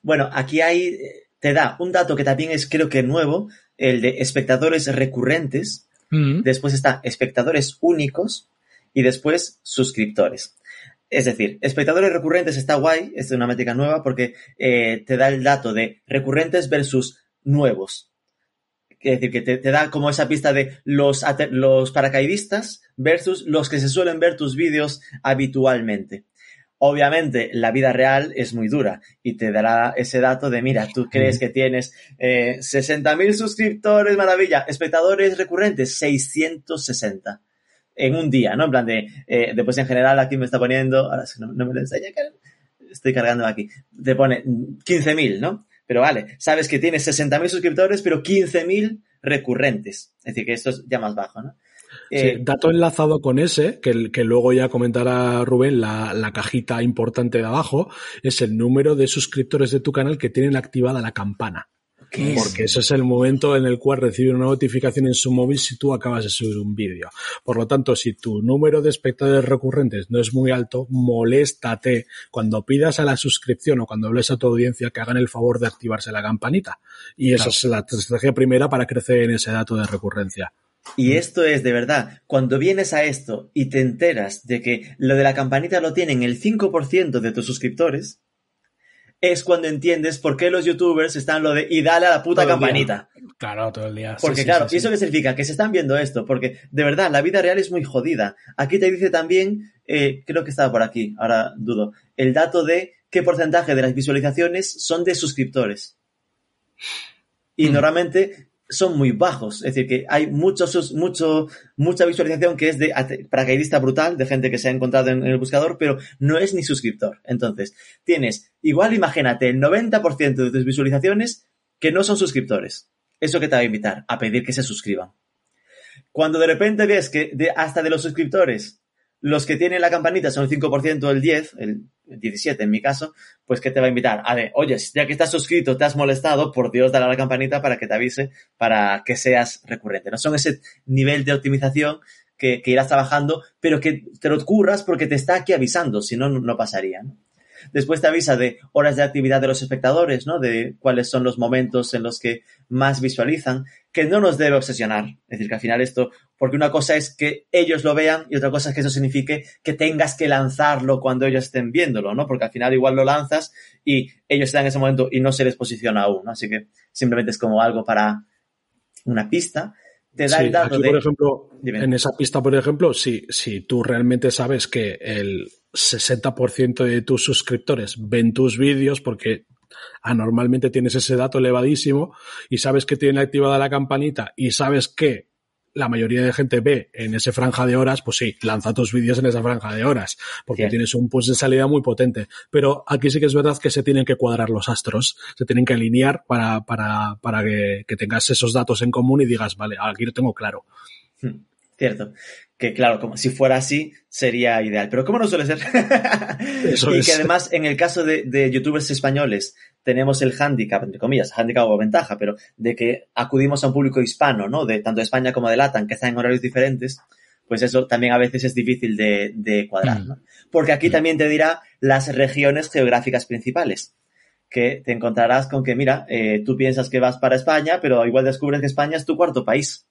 bueno, aquí hay, te da un dato que también es creo que nuevo, el de espectadores recurrentes, Mm. después está espectadores únicos y después suscriptores. Es decir, espectadores recurrentes está guay, es una métrica nueva porque eh, te da el dato de recurrentes versus nuevos. Es decir, que te, te da como esa pista de los, los paracaidistas versus los que se suelen ver tus vídeos habitualmente. Obviamente, la vida real es muy dura y te dará ese dato de, mira, tú crees que tienes eh, 60.000 suscriptores, maravilla, espectadores recurrentes, 660 en un día, ¿no? En plan de, eh, después en general aquí me está poniendo, ahora si no, no me lo enseña, Karen, estoy cargando aquí, te pone mm, 15.000, ¿no? Pero vale, sabes que tienes 60.000 suscriptores, pero 15.000 recurrentes. Es decir, que esto es ya más bajo, ¿no? Sí, Eh, dato enlazado con ese, que, que luego ya comentará Rubén, la, la cajita importante de abajo, es el número de suscriptores de tu canal que tienen activada la campana. ¿qué es? Porque ese es el momento en el cual recibe una notificación en su móvil si tú acabas de subir un vídeo. Por lo tanto, si tu número de espectadores recurrentes no es muy alto, moléstate cuando pidas a la suscripción o cuando hables a tu audiencia que hagan el favor de activarse la campanita. Y esa es la estrategia primera para crecer en ese dato de recurrencia. Y esto es de verdad, cuando vienes a esto y te enteras de que lo de la campanita lo tienen el 5% de tus suscriptores, es cuando entiendes por qué los youtubers están lo de y dale a la puta Todo campanita. Claro, todo el día. Sí, Porque sí, claro, sí, ¿y eso qué significa? Que se están viendo esto, porque de verdad la vida real es muy jodida. Aquí te dice también, eh, creo que estaba por aquí, ahora dudo, el dato de qué porcentaje de las visualizaciones son de suscriptores. Y Mm. normalmente son muy bajos, es decir, que hay mucho, mucho, mucha visualización que es de paracaidista brutal, de gente que se ha encontrado en, el buscador, pero no es ni suscriptor. Entonces, tienes, igual imagínate, el 90% de tus visualizaciones que no son suscriptores. ¿Eso que te va a invitar? A pedir que se suscriban. Cuando de repente ves que de, hasta de los suscriptores, los que tienen la campanita son el 5% o el 10, el 17 en mi caso, pues ¿qué te va a invitar? A ver, oye, ya que estás suscrito, te has molestado, por Dios, dale a la campanita para que te avise, para que seas recurrente. No son ese nivel de optimización que, que irás trabajando, pero que te lo curras porque te está aquí avisando, si no, no pasaría. Después te avisa de horas de actividad de los espectadores, ¿no? De cuáles son los momentos en los que más visualizan, que no nos debe obsesionar. Es decir, que al final esto, porque una cosa es que ellos lo vean y otra cosa es que eso signifique que tengas que lanzarlo cuando ellos estén viéndolo, ¿no? Porque al final igual lo lanzas y ellos están en ese momento y no se les posiciona aún, ¿no? Así que simplemente es como algo para una pista. Te da Sí, el dato aquí, de... por ejemplo, Dime. en esa pista, por ejemplo, si, si tú realmente sabes que el 60% de tus suscriptores ven tus vídeos porque anormalmente tienes ese dato elevadísimo y sabes que tienen activada la campanita y sabes que la mayoría de gente ve en ese franja de horas, pues sí, lanza tus vídeos en esa franja de horas, porque tienes un push de salida muy potente. Pero aquí sí que es verdad que se tienen que cuadrar los astros, se tienen que alinear para, para, para que, que tengas esos datos en común y digas, vale, aquí lo tengo claro. Hmm, Cierto. Que claro, como si fuera así, sería ideal. Pero ¿cómo no suele ser? Eso y es. que además, en el caso de, de youtubers españoles, tenemos el hándicap, entre comillas, hándicap o ventaja, pero de que acudimos a un público hispano, ¿no? De tanto de España como de Latam, que están en horarios diferentes, pues eso también a veces es difícil de, de cuadrar, ¿no? Porque aquí también te dirá las regiones geográficas principales que te encontrarás con que, mira, eh, tú piensas que vas para España, pero igual descubres que España es tu cuarto país.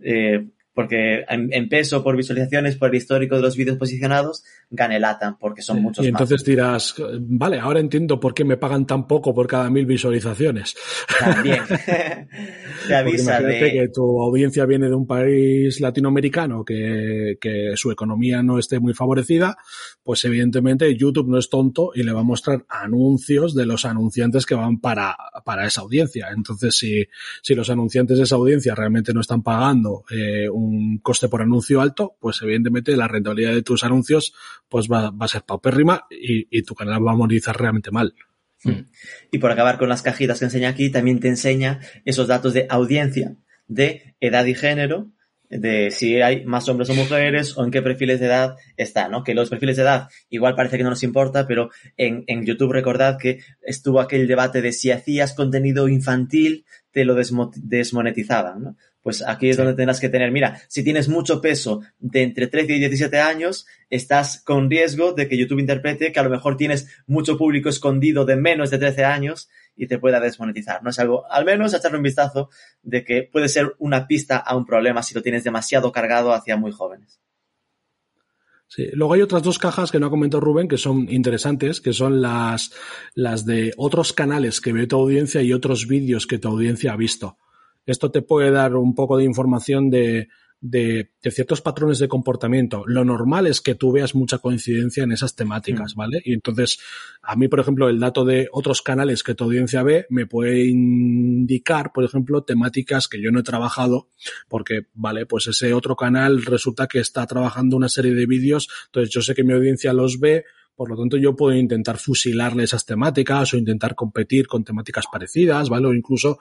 Eh, porque en, peso, por visualizaciones, por el histórico de los vídeos posicionados, gane LATAM, porque son muchos más. Y entonces dirás, vale, ahora entiendo por qué me pagan tan poco por cada mil visualizaciones. También. Te avisa de... que tu audiencia viene de un país latinoamericano que, que su economía no esté muy favorecida, pues evidentemente YouTube no es tonto y le va a mostrar anuncios de los anunciantes que van para, para esa audiencia. Entonces, si, si los anunciantes de esa audiencia realmente no están pagando eh, un un coste por anuncio alto, pues evidentemente la rentabilidad de tus anuncios pues va, a ser paupérrima y, y, tu canal va a monetizar realmente mal. Hmm. Y por acabar con las cajitas que enseña aquí, también te enseña esos datos de audiencia, de edad y género, de si hay más hombres o mujeres o en qué perfiles de edad está, ¿no? Que los perfiles de edad igual parece que no nos importa, pero en, en YouTube recordad que estuvo aquel debate de si hacías contenido infantil te lo desmonetizaban, ¿no? Pues aquí es donde tendrás que tener, mira, si tienes mucho peso de entre 13 y 17 años, estás con riesgo de que YouTube interprete que a lo mejor tienes mucho público escondido de menos de 13 años y te pueda desmonetizar. No es algo, al menos echarle un vistazo de que puede ser una pista a un problema si lo tienes demasiado cargado hacia muy jóvenes. Sí. Luego hay otras dos cajas que no ha comentado Rubén que son interesantes, que son las, las de otros canales que ve tu audiencia y otros vídeos que tu audiencia ha visto. Esto te puede dar un poco de información de, de, ciertos patrones de comportamiento. Lo normal es que tú veas mucha coincidencia en esas temáticas, mm. ¿vale? Y entonces, a mí, por ejemplo, el dato de otros canales que tu audiencia ve me puede indicar, por ejemplo, temáticas que yo no he trabajado, porque, vale, pues ese otro canal resulta que está trabajando una serie de vídeos, entonces yo sé que mi audiencia los ve, por lo tanto, yo puedo intentar fusilarle esas temáticas o intentar competir con temáticas parecidas, ¿vale? O incluso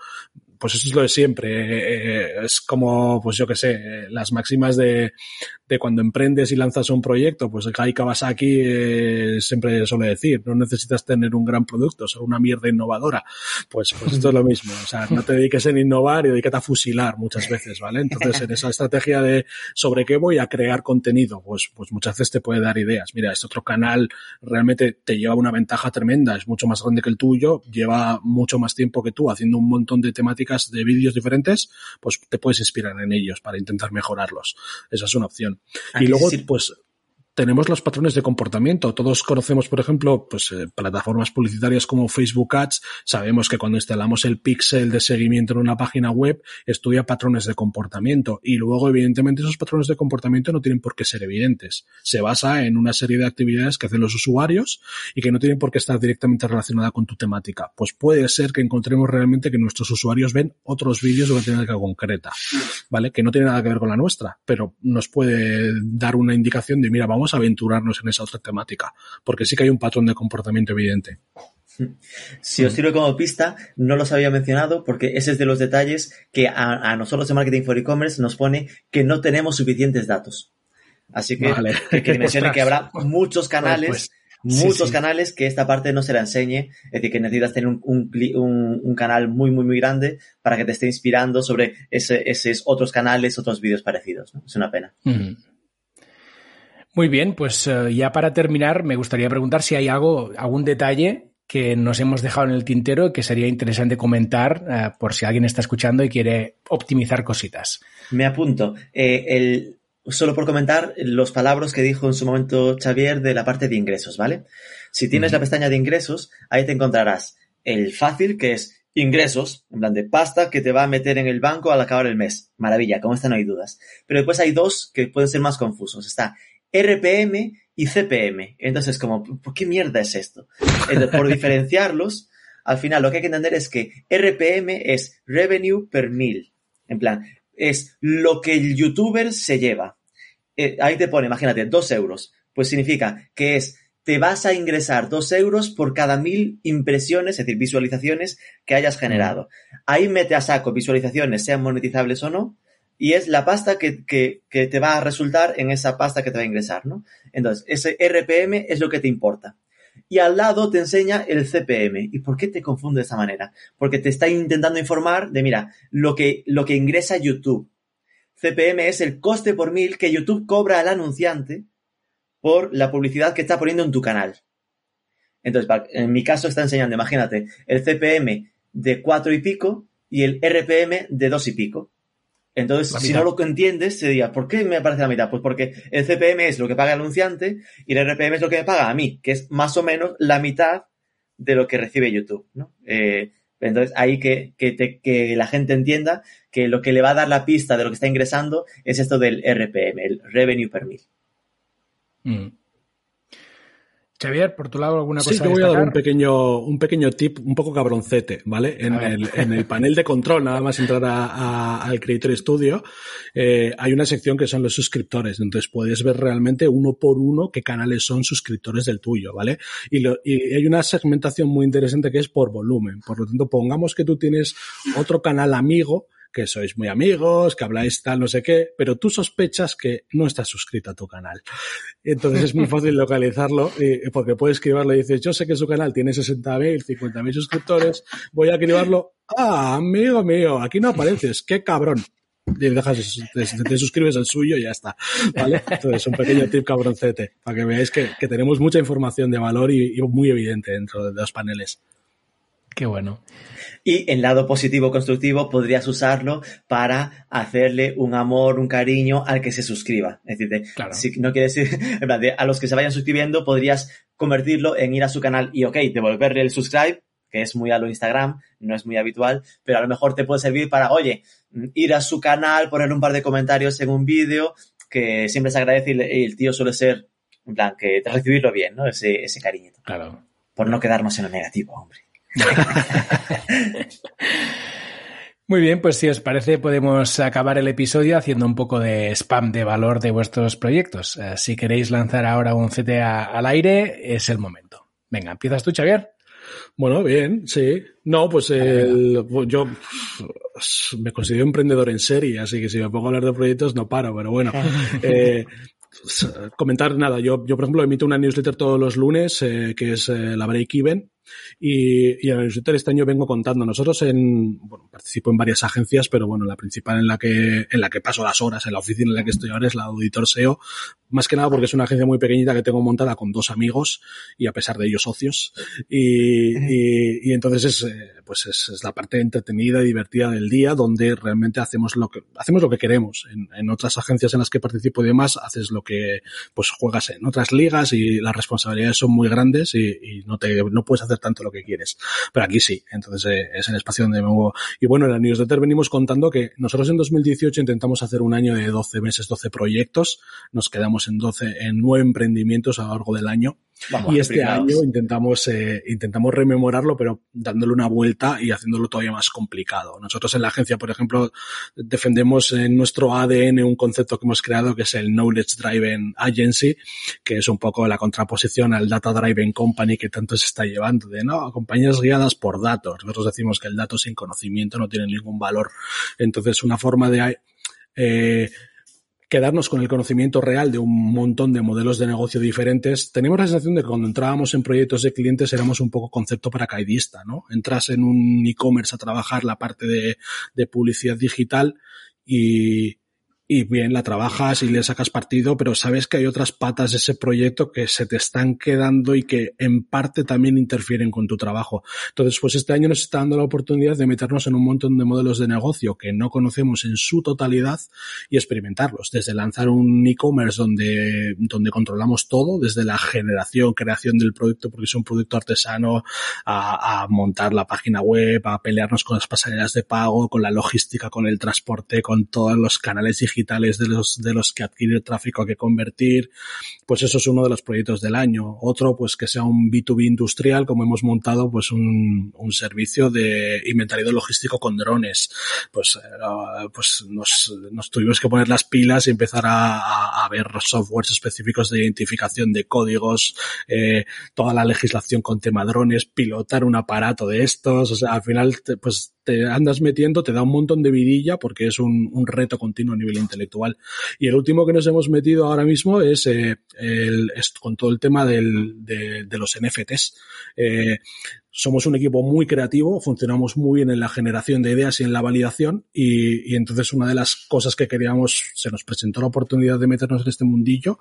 pues eso es lo de siempre. Eh, eh, es como, pues yo qué sé, las máximas de, cuando emprendes y lanzas un proyecto, pues Kai Kawasaki eh, siempre suele decir, no necesitas tener un gran producto, solo una mierda innovadora. Pues, pues esto es lo mismo. O sea, no te dediques en innovar y dedícate a fusilar muchas veces, ¿vale? Entonces, en esa estrategia de sobre qué voy a crear contenido, pues, pues muchas veces te puede dar ideas. Mira, este otro canal realmente te lleva una ventaja tremenda, es mucho más grande que el tuyo, lleva mucho más tiempo que tú haciendo un montón de temáticas de vídeos diferentes, pues te puedes inspirar en ellos para intentar mejorarlos. Esa es una opción. Y luego, pues, tenemos los patrones de comportamiento. Todos conocemos, por ejemplo, pues eh, plataformas publicitarias como Facebook Ads. Sabemos que cuando instalamos el pixel de seguimiento en una página web, estudia patrones de comportamiento. Y luego, evidentemente, esos patrones de comportamiento no tienen por qué ser evidentes. Se basa en una serie de actividades que hacen los usuarios y que no tienen por qué estar directamente relacionada con tu temática. Pues puede ser que encontremos realmente que nuestros usuarios ven otros vídeos de una temática concreta, ¿vale? Que no tiene nada que ver con la nuestra, pero nos puede dar una indicación de, mira, vamos a aventurarnos en esa otra temática, porque sí que hay un patrón de comportamiento evidente. Si os sirve como pista, no los había mencionado porque ese es de los detalles que a, nosotros de Marketing for E-Commerce nos pone que no tenemos suficientes datos. Así que que, mencione que habrá muchos canales, pues, muchos canales que esta parte no se la enseñe. Es decir, que necesitas tener un, canal muy, muy, muy grande para que te esté inspirando sobre ese, esos otros canales, otros vídeos parecidos. Es una pena. Muy bien, pues eh, ya para terminar, me gustaría preguntar si hay algo, algún detalle que nos hemos dejado en el tintero que sería interesante comentar eh, por si alguien está escuchando y quiere optimizar cositas. Me apunto. Eh, el, solo por comentar los palabras que dijo en su momento Xavier de la parte de ingresos, ¿vale? Si tienes la pestaña de ingresos, ahí te encontrarás el fácil, que es ingresos, en plan de pasta que te va a meter en el banco al acabar el mes. Maravilla, con esta no hay dudas. Pero después hay dos que pueden ser más confusos. Está RPM y CPM. Entonces, como, ¿por qué mierda es esto? por diferenciarlos, al final lo que hay que entender es que RPM es Revenue per Mil. En plan, es lo que el youtuber se lleva. Eh, ahí te pone, imagínate, dos euros. Pues significa que es, te vas a ingresar dos euros por cada mil impresiones, es decir, visualizaciones que hayas generado. Ahí mete a saco visualizaciones, sean monetizables o no, y es la pasta que, que, te va a resultar en esa pasta que te va a ingresar, ¿no? Entonces, ese RPM es lo que te importa. Y al lado te enseña el CPM. ¿Y por qué te confunde de esa manera? Porque te está intentando informar de, mira, lo que, lo que ingresa YouTube. CPM es el coste por mil que YouTube cobra al anunciante por la publicidad que está poniendo en tu canal. Entonces, en mi caso está enseñando, imagínate, el CPM de cuatro y pico y el RPM de dos y pico. Entonces, si no lo entiendes, se diría, ¿por qué me aparece la mitad? Pues porque el CPM es lo que paga el anunciante y el RPM es lo que me paga a mí, que es más o menos la mitad de lo que recibe YouTube, ¿no? Eh, entonces, ahí que, que, la gente entienda que lo que le va a dar la pista de lo que está ingresando es esto del RPM, el Revenue Per Mil. Mm. Xavier, por tu lado, ¿alguna cosa? Sí, te voy a dar un pequeño, un pequeño tip, un poco cabroncete, ¿vale? En, el, en el, panel de control, nada más entrar al Creator Studio, eh, hay una sección que son los suscriptores. Entonces puedes ver realmente uno por uno qué canales son suscriptores del tuyo, ¿vale? Y, lo, y hay una segmentación muy interesante que es por volumen. Por lo tanto, pongamos que tú tienes otro canal amigo que sois muy amigos, que habláis tal, no sé qué, pero tú sospechas que no estás suscrito a tu canal. Entonces es muy fácil localizarlo porque puedes escribirlo y dices, yo sé que su canal tiene 60.000, 50.000 suscriptores, voy a escribirlo, ah, amigo mío, aquí no apareces, qué cabrón. Y dejas, te, suscribes al suyo y ya está. Entonces, un pequeño tip cabroncete, para que veáis que, tenemos mucha información de valor y, y muy evidente dentro de los paneles. Qué bueno. Y en lado positivo constructivo podrías usarlo para hacerle un amor, un cariño al que se suscriba. Es decir, si no quieres decir, en plan, a los que se vayan suscribiendo podrías convertirlo en ir a su canal y, ok, devolverle el subscribe, que es muy a lo Instagram, no es muy habitual, pero a lo mejor te puede servir para, oye, ir a su canal, ponerle un par de comentarios en un vídeo, que siempre se agradece y el tío suele ser, en plan, que recibirlo bien, ¿no? Ese, ese cariño. Claro. Por no quedarnos en lo negativo, hombre. Muy bien, pues si os parece podemos acabar el episodio haciendo un poco de spam de valor de vuestros proyectos. Eh, si queréis lanzar ahora un CTA al aire, es el momento. Venga, empiezas tú, Xavier. Bueno, bien, sí. No, pues yo me considero emprendedor en serie, así que si me pongo a hablar de proyectos no paro, pero bueno. Eh, comentar nada, yo, yo por ejemplo emito una newsletter todos los lunes eh, que es la Break Even y, y en el newsletter este año vengo contando. Nosotros en, bueno, participo en varias agencias, pero bueno, la principal en la que, en la que paso las horas, en la oficina en la que estoy ahora es la Auditor SEO. Más que nada porque es una agencia muy pequeñita que tengo montada con dos amigos y a pesar de ellos socios. Y, y, y entonces es, eh, pues es, es, la parte entretenida y divertida del día donde realmente hacemos lo que, hacemos lo que queremos. En, en otras agencias en las que participo y demás, haces lo que, pues juegas en otras ligas y las responsabilidades son muy grandes y, y no te, no puedes hacer tanto lo que quieres. Pero aquí sí, entonces eh, es el espacio donde me muevo. Y bueno, en la newsletter venimos contando que nosotros en 2018 intentamos hacer un año de 12 meses, 12 proyectos, nos quedamos en 12, en 9 emprendimientos a lo largo del año y este año intentamos, eh, intentamos rememorarlo, pero dándole una vuelta y haciéndolo todavía más complicado. Nosotros en la agencia, por ejemplo, defendemos en nuestro ADN un concepto que hemos creado que es el Knowledge Driven Agency, que es un poco la contraposición al Data Driven Company que tanto se está llevando, de no, compañías guiadas por datos. Nosotros decimos que el dato sin conocimiento no tiene ningún valor. Entonces, una forma de eh, quedarnos con el conocimiento real de un montón de modelos de negocio diferentes, tenemos la sensación de que cuando entrábamos en proyectos de clientes éramos un poco concepto paracaidista, ¿no? Entras en un e-commerce a trabajar la parte de, de publicidad digital y, y bien la trabajas y le sacas partido, pero sabes que hay otras patas de ese proyecto que se te están quedando y que en parte también interfieren con tu trabajo. Entonces, pues este año nos está dando la oportunidad de meternos en un montón de modelos de negocio que no conocemos en su totalidad y experimentarlos. Desde lanzar un e-commerce donde, donde controlamos todo, desde la generación, creación del producto, porque es un producto artesano, a, a montar la página web, a pelearnos con las pasarelas de pago, con la logística, con el transporte, con todos los canales digitales digitales de los, de los que adquirir tráfico que convertir, pues eso es uno de los proyectos del año. Otro, pues que sea un B2B industrial, como hemos montado, pues un, un servicio de inventario logístico con drones. Pues, eh, pues nos, nos tuvimos que poner las pilas y empezar a, a, ver softwares específicos de identificación de códigos, eh, toda la legislación con tema drones, pilotar un aparato de estos, o sea, al final, pues te andas metiendo, te da un montón de vidilla porque es un, un reto continuo a nivel intelectual. Y el último que nos hemos metido ahora mismo es, eh, el, es con todo el tema del, de, los NFTs. Eh, somos un equipo muy creativo, funcionamos muy bien en la generación de ideas y en la validación y, y, entonces una de las cosas que queríamos, se nos presentó la oportunidad de meternos en este mundillo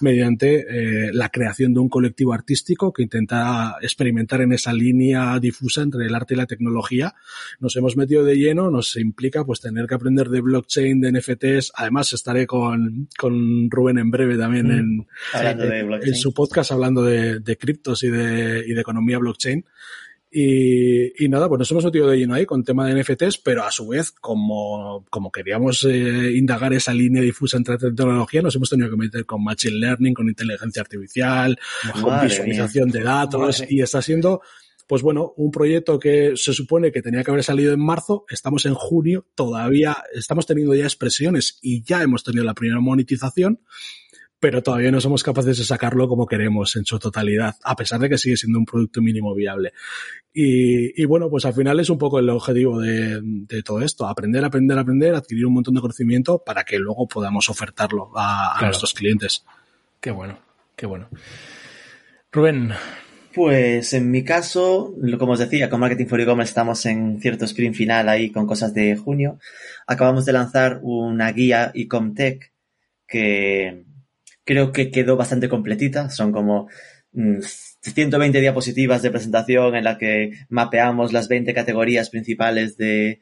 mediante eh, la creación de un colectivo artístico que intenta experimentar en esa línea difusa entre el arte y la tecnología. Nos hemos metido de lleno, nos implica pues tener que aprender de blockchain, de NFTs, además estaré con, con Rubén en breve también en, en, en, su podcast hablando de, de criptos y de, y de economía blockchain. Y, y, nada, pues nos hemos metido de lleno ahí con tema de NFTs, pero a su vez, como, como queríamos eh, indagar esa línea difusa entre tecnología, nos hemos tenido que meter con Machine Learning, con inteligencia artificial, Madre con visualización mía. de datos, Madre. y está siendo, pues bueno, un proyecto que se supone que tenía que haber salido en marzo, estamos en junio, todavía estamos teniendo ya expresiones y ya hemos tenido la primera monetización pero todavía no somos capaces de sacarlo como queremos en su totalidad, a pesar de que sigue siendo un producto mínimo viable. Y, y bueno, pues al final es un poco el objetivo de, de, todo esto, aprender, aprender, aprender, adquirir un montón de conocimiento para que luego podamos ofertarlo a, nuestros clientes. Qué bueno, qué bueno. Rubén. Pues en mi caso, como os decía, con Marketing for E-Commerce estamos en cierto sprint final ahí con cosas de junio. Acabamos de lanzar una guía e-comtech que creo que quedó bastante completita. Son como mmm, 120 diapositivas de presentación en la que mapeamos las 20 categorías principales de,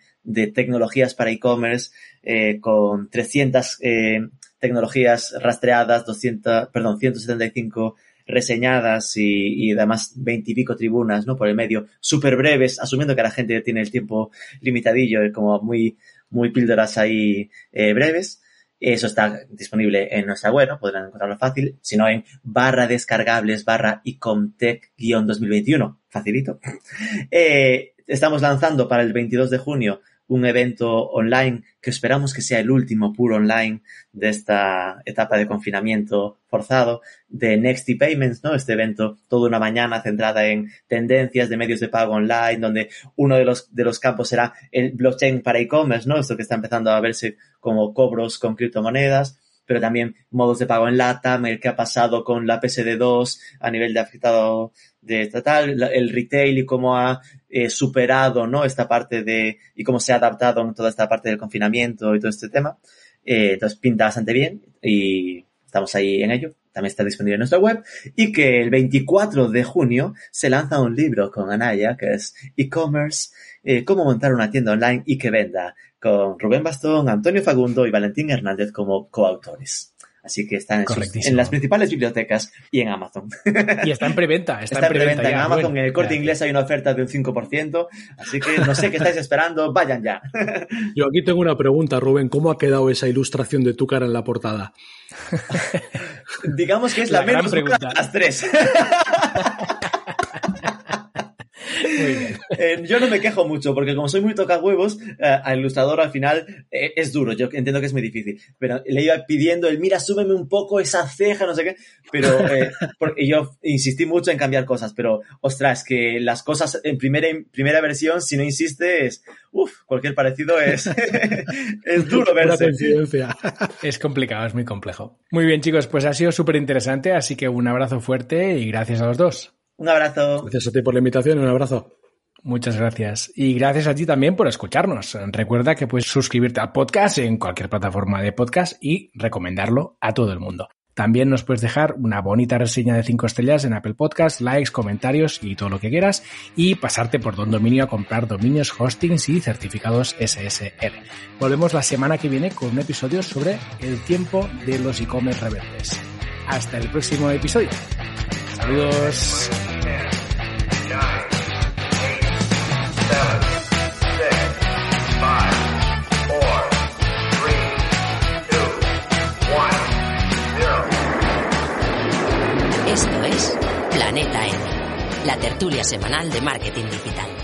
tecnologías para e-commerce eh, con 300 eh, tecnologías rastreadas, 200, perdón, 175 reseñadas y, y además 20 y pico tribunas, ¿no? Por el medio, súper breves, asumiendo que la gente tiene el tiempo limitadillo, como muy, muy píldoras ahí eh, breves. Eso está disponible en nuestra web, ¿no? podrán encontrarlo fácil, sino en barra descargables barra icomtech-2021. Facilito. Eh, estamos lanzando para el 22 de junio un evento online que esperamos que sea el último puro online de esta etapa de confinamiento forzado de Nexty Payments, ¿no? Este evento toda una mañana centrada en tendencias de medios de pago online, donde uno de los, de los campos será el blockchain para e-commerce, ¿no? Esto que está empezando a verse como cobros con criptomonedas pero también modos de pago en LATAM, el que ha pasado con la PSD2 a nivel de afectado de estatal, el retail y cómo ha eh, superado, ¿no? Esta parte de, y cómo se ha adaptado en toda esta parte del confinamiento y todo este tema. Eh, entonces pinta bastante bien y estamos ahí en ello. También está disponible en nuestra web. Y que el 24 de junio se lanza un libro con Anaya, que es e-commerce, eh, cómo montar una tienda online y que venda con Rubén Bastón, Antonio Fagundo y Valentín Hernández como coautores. Así que están en, sus, en, las principales bibliotecas y en Amazon. Y está en preventa. Está, está en preventa, en Amazon. Bueno, en el corte inglés hay una oferta de un 5%. Así que no sé qué estáis esperando. Vayan ya. Yo aquí tengo una pregunta, Rubén. ¿Cómo ha quedado esa ilustración de tu cara en la portada? Digamos que es la, la menos de las tres. Eh, yo no me quejo mucho, porque como soy muy toca huevos, eh, al ilustrador al final eh, es duro. Yo entiendo que es muy difícil. Pero le iba pidiendo el, mira, súbeme un poco esa ceja, no sé qué. Pero eh, porque yo insistí mucho en cambiar cosas. Pero, ostras, que las cosas en primera, en primera versión, si no insistes, uff, cualquier parecido es, es duro verse. Es complicado, es muy complejo. Muy bien, chicos, pues ha sido súper interesante. Así que un abrazo fuerte y gracias a los dos. Un abrazo. Gracias a ti por la invitación y un abrazo. Muchas gracias. Y gracias a ti también por escucharnos. Recuerda que puedes suscribirte al podcast en cualquier plataforma de podcast y recomendarlo a todo el mundo. También nos puedes dejar una bonita reseña de 5 estrellas en Apple Podcast, likes, comentarios y todo lo que quieras y pasarte por Don Dominio a comprar dominios, hostings y certificados SSL. Volvemos la semana que viene con un episodio sobre el tiempo de los e-commerce rebeldes. Hasta el próximo episodio. Saludos. Esto es Planeta M, la tertulia semanal de marketing digital.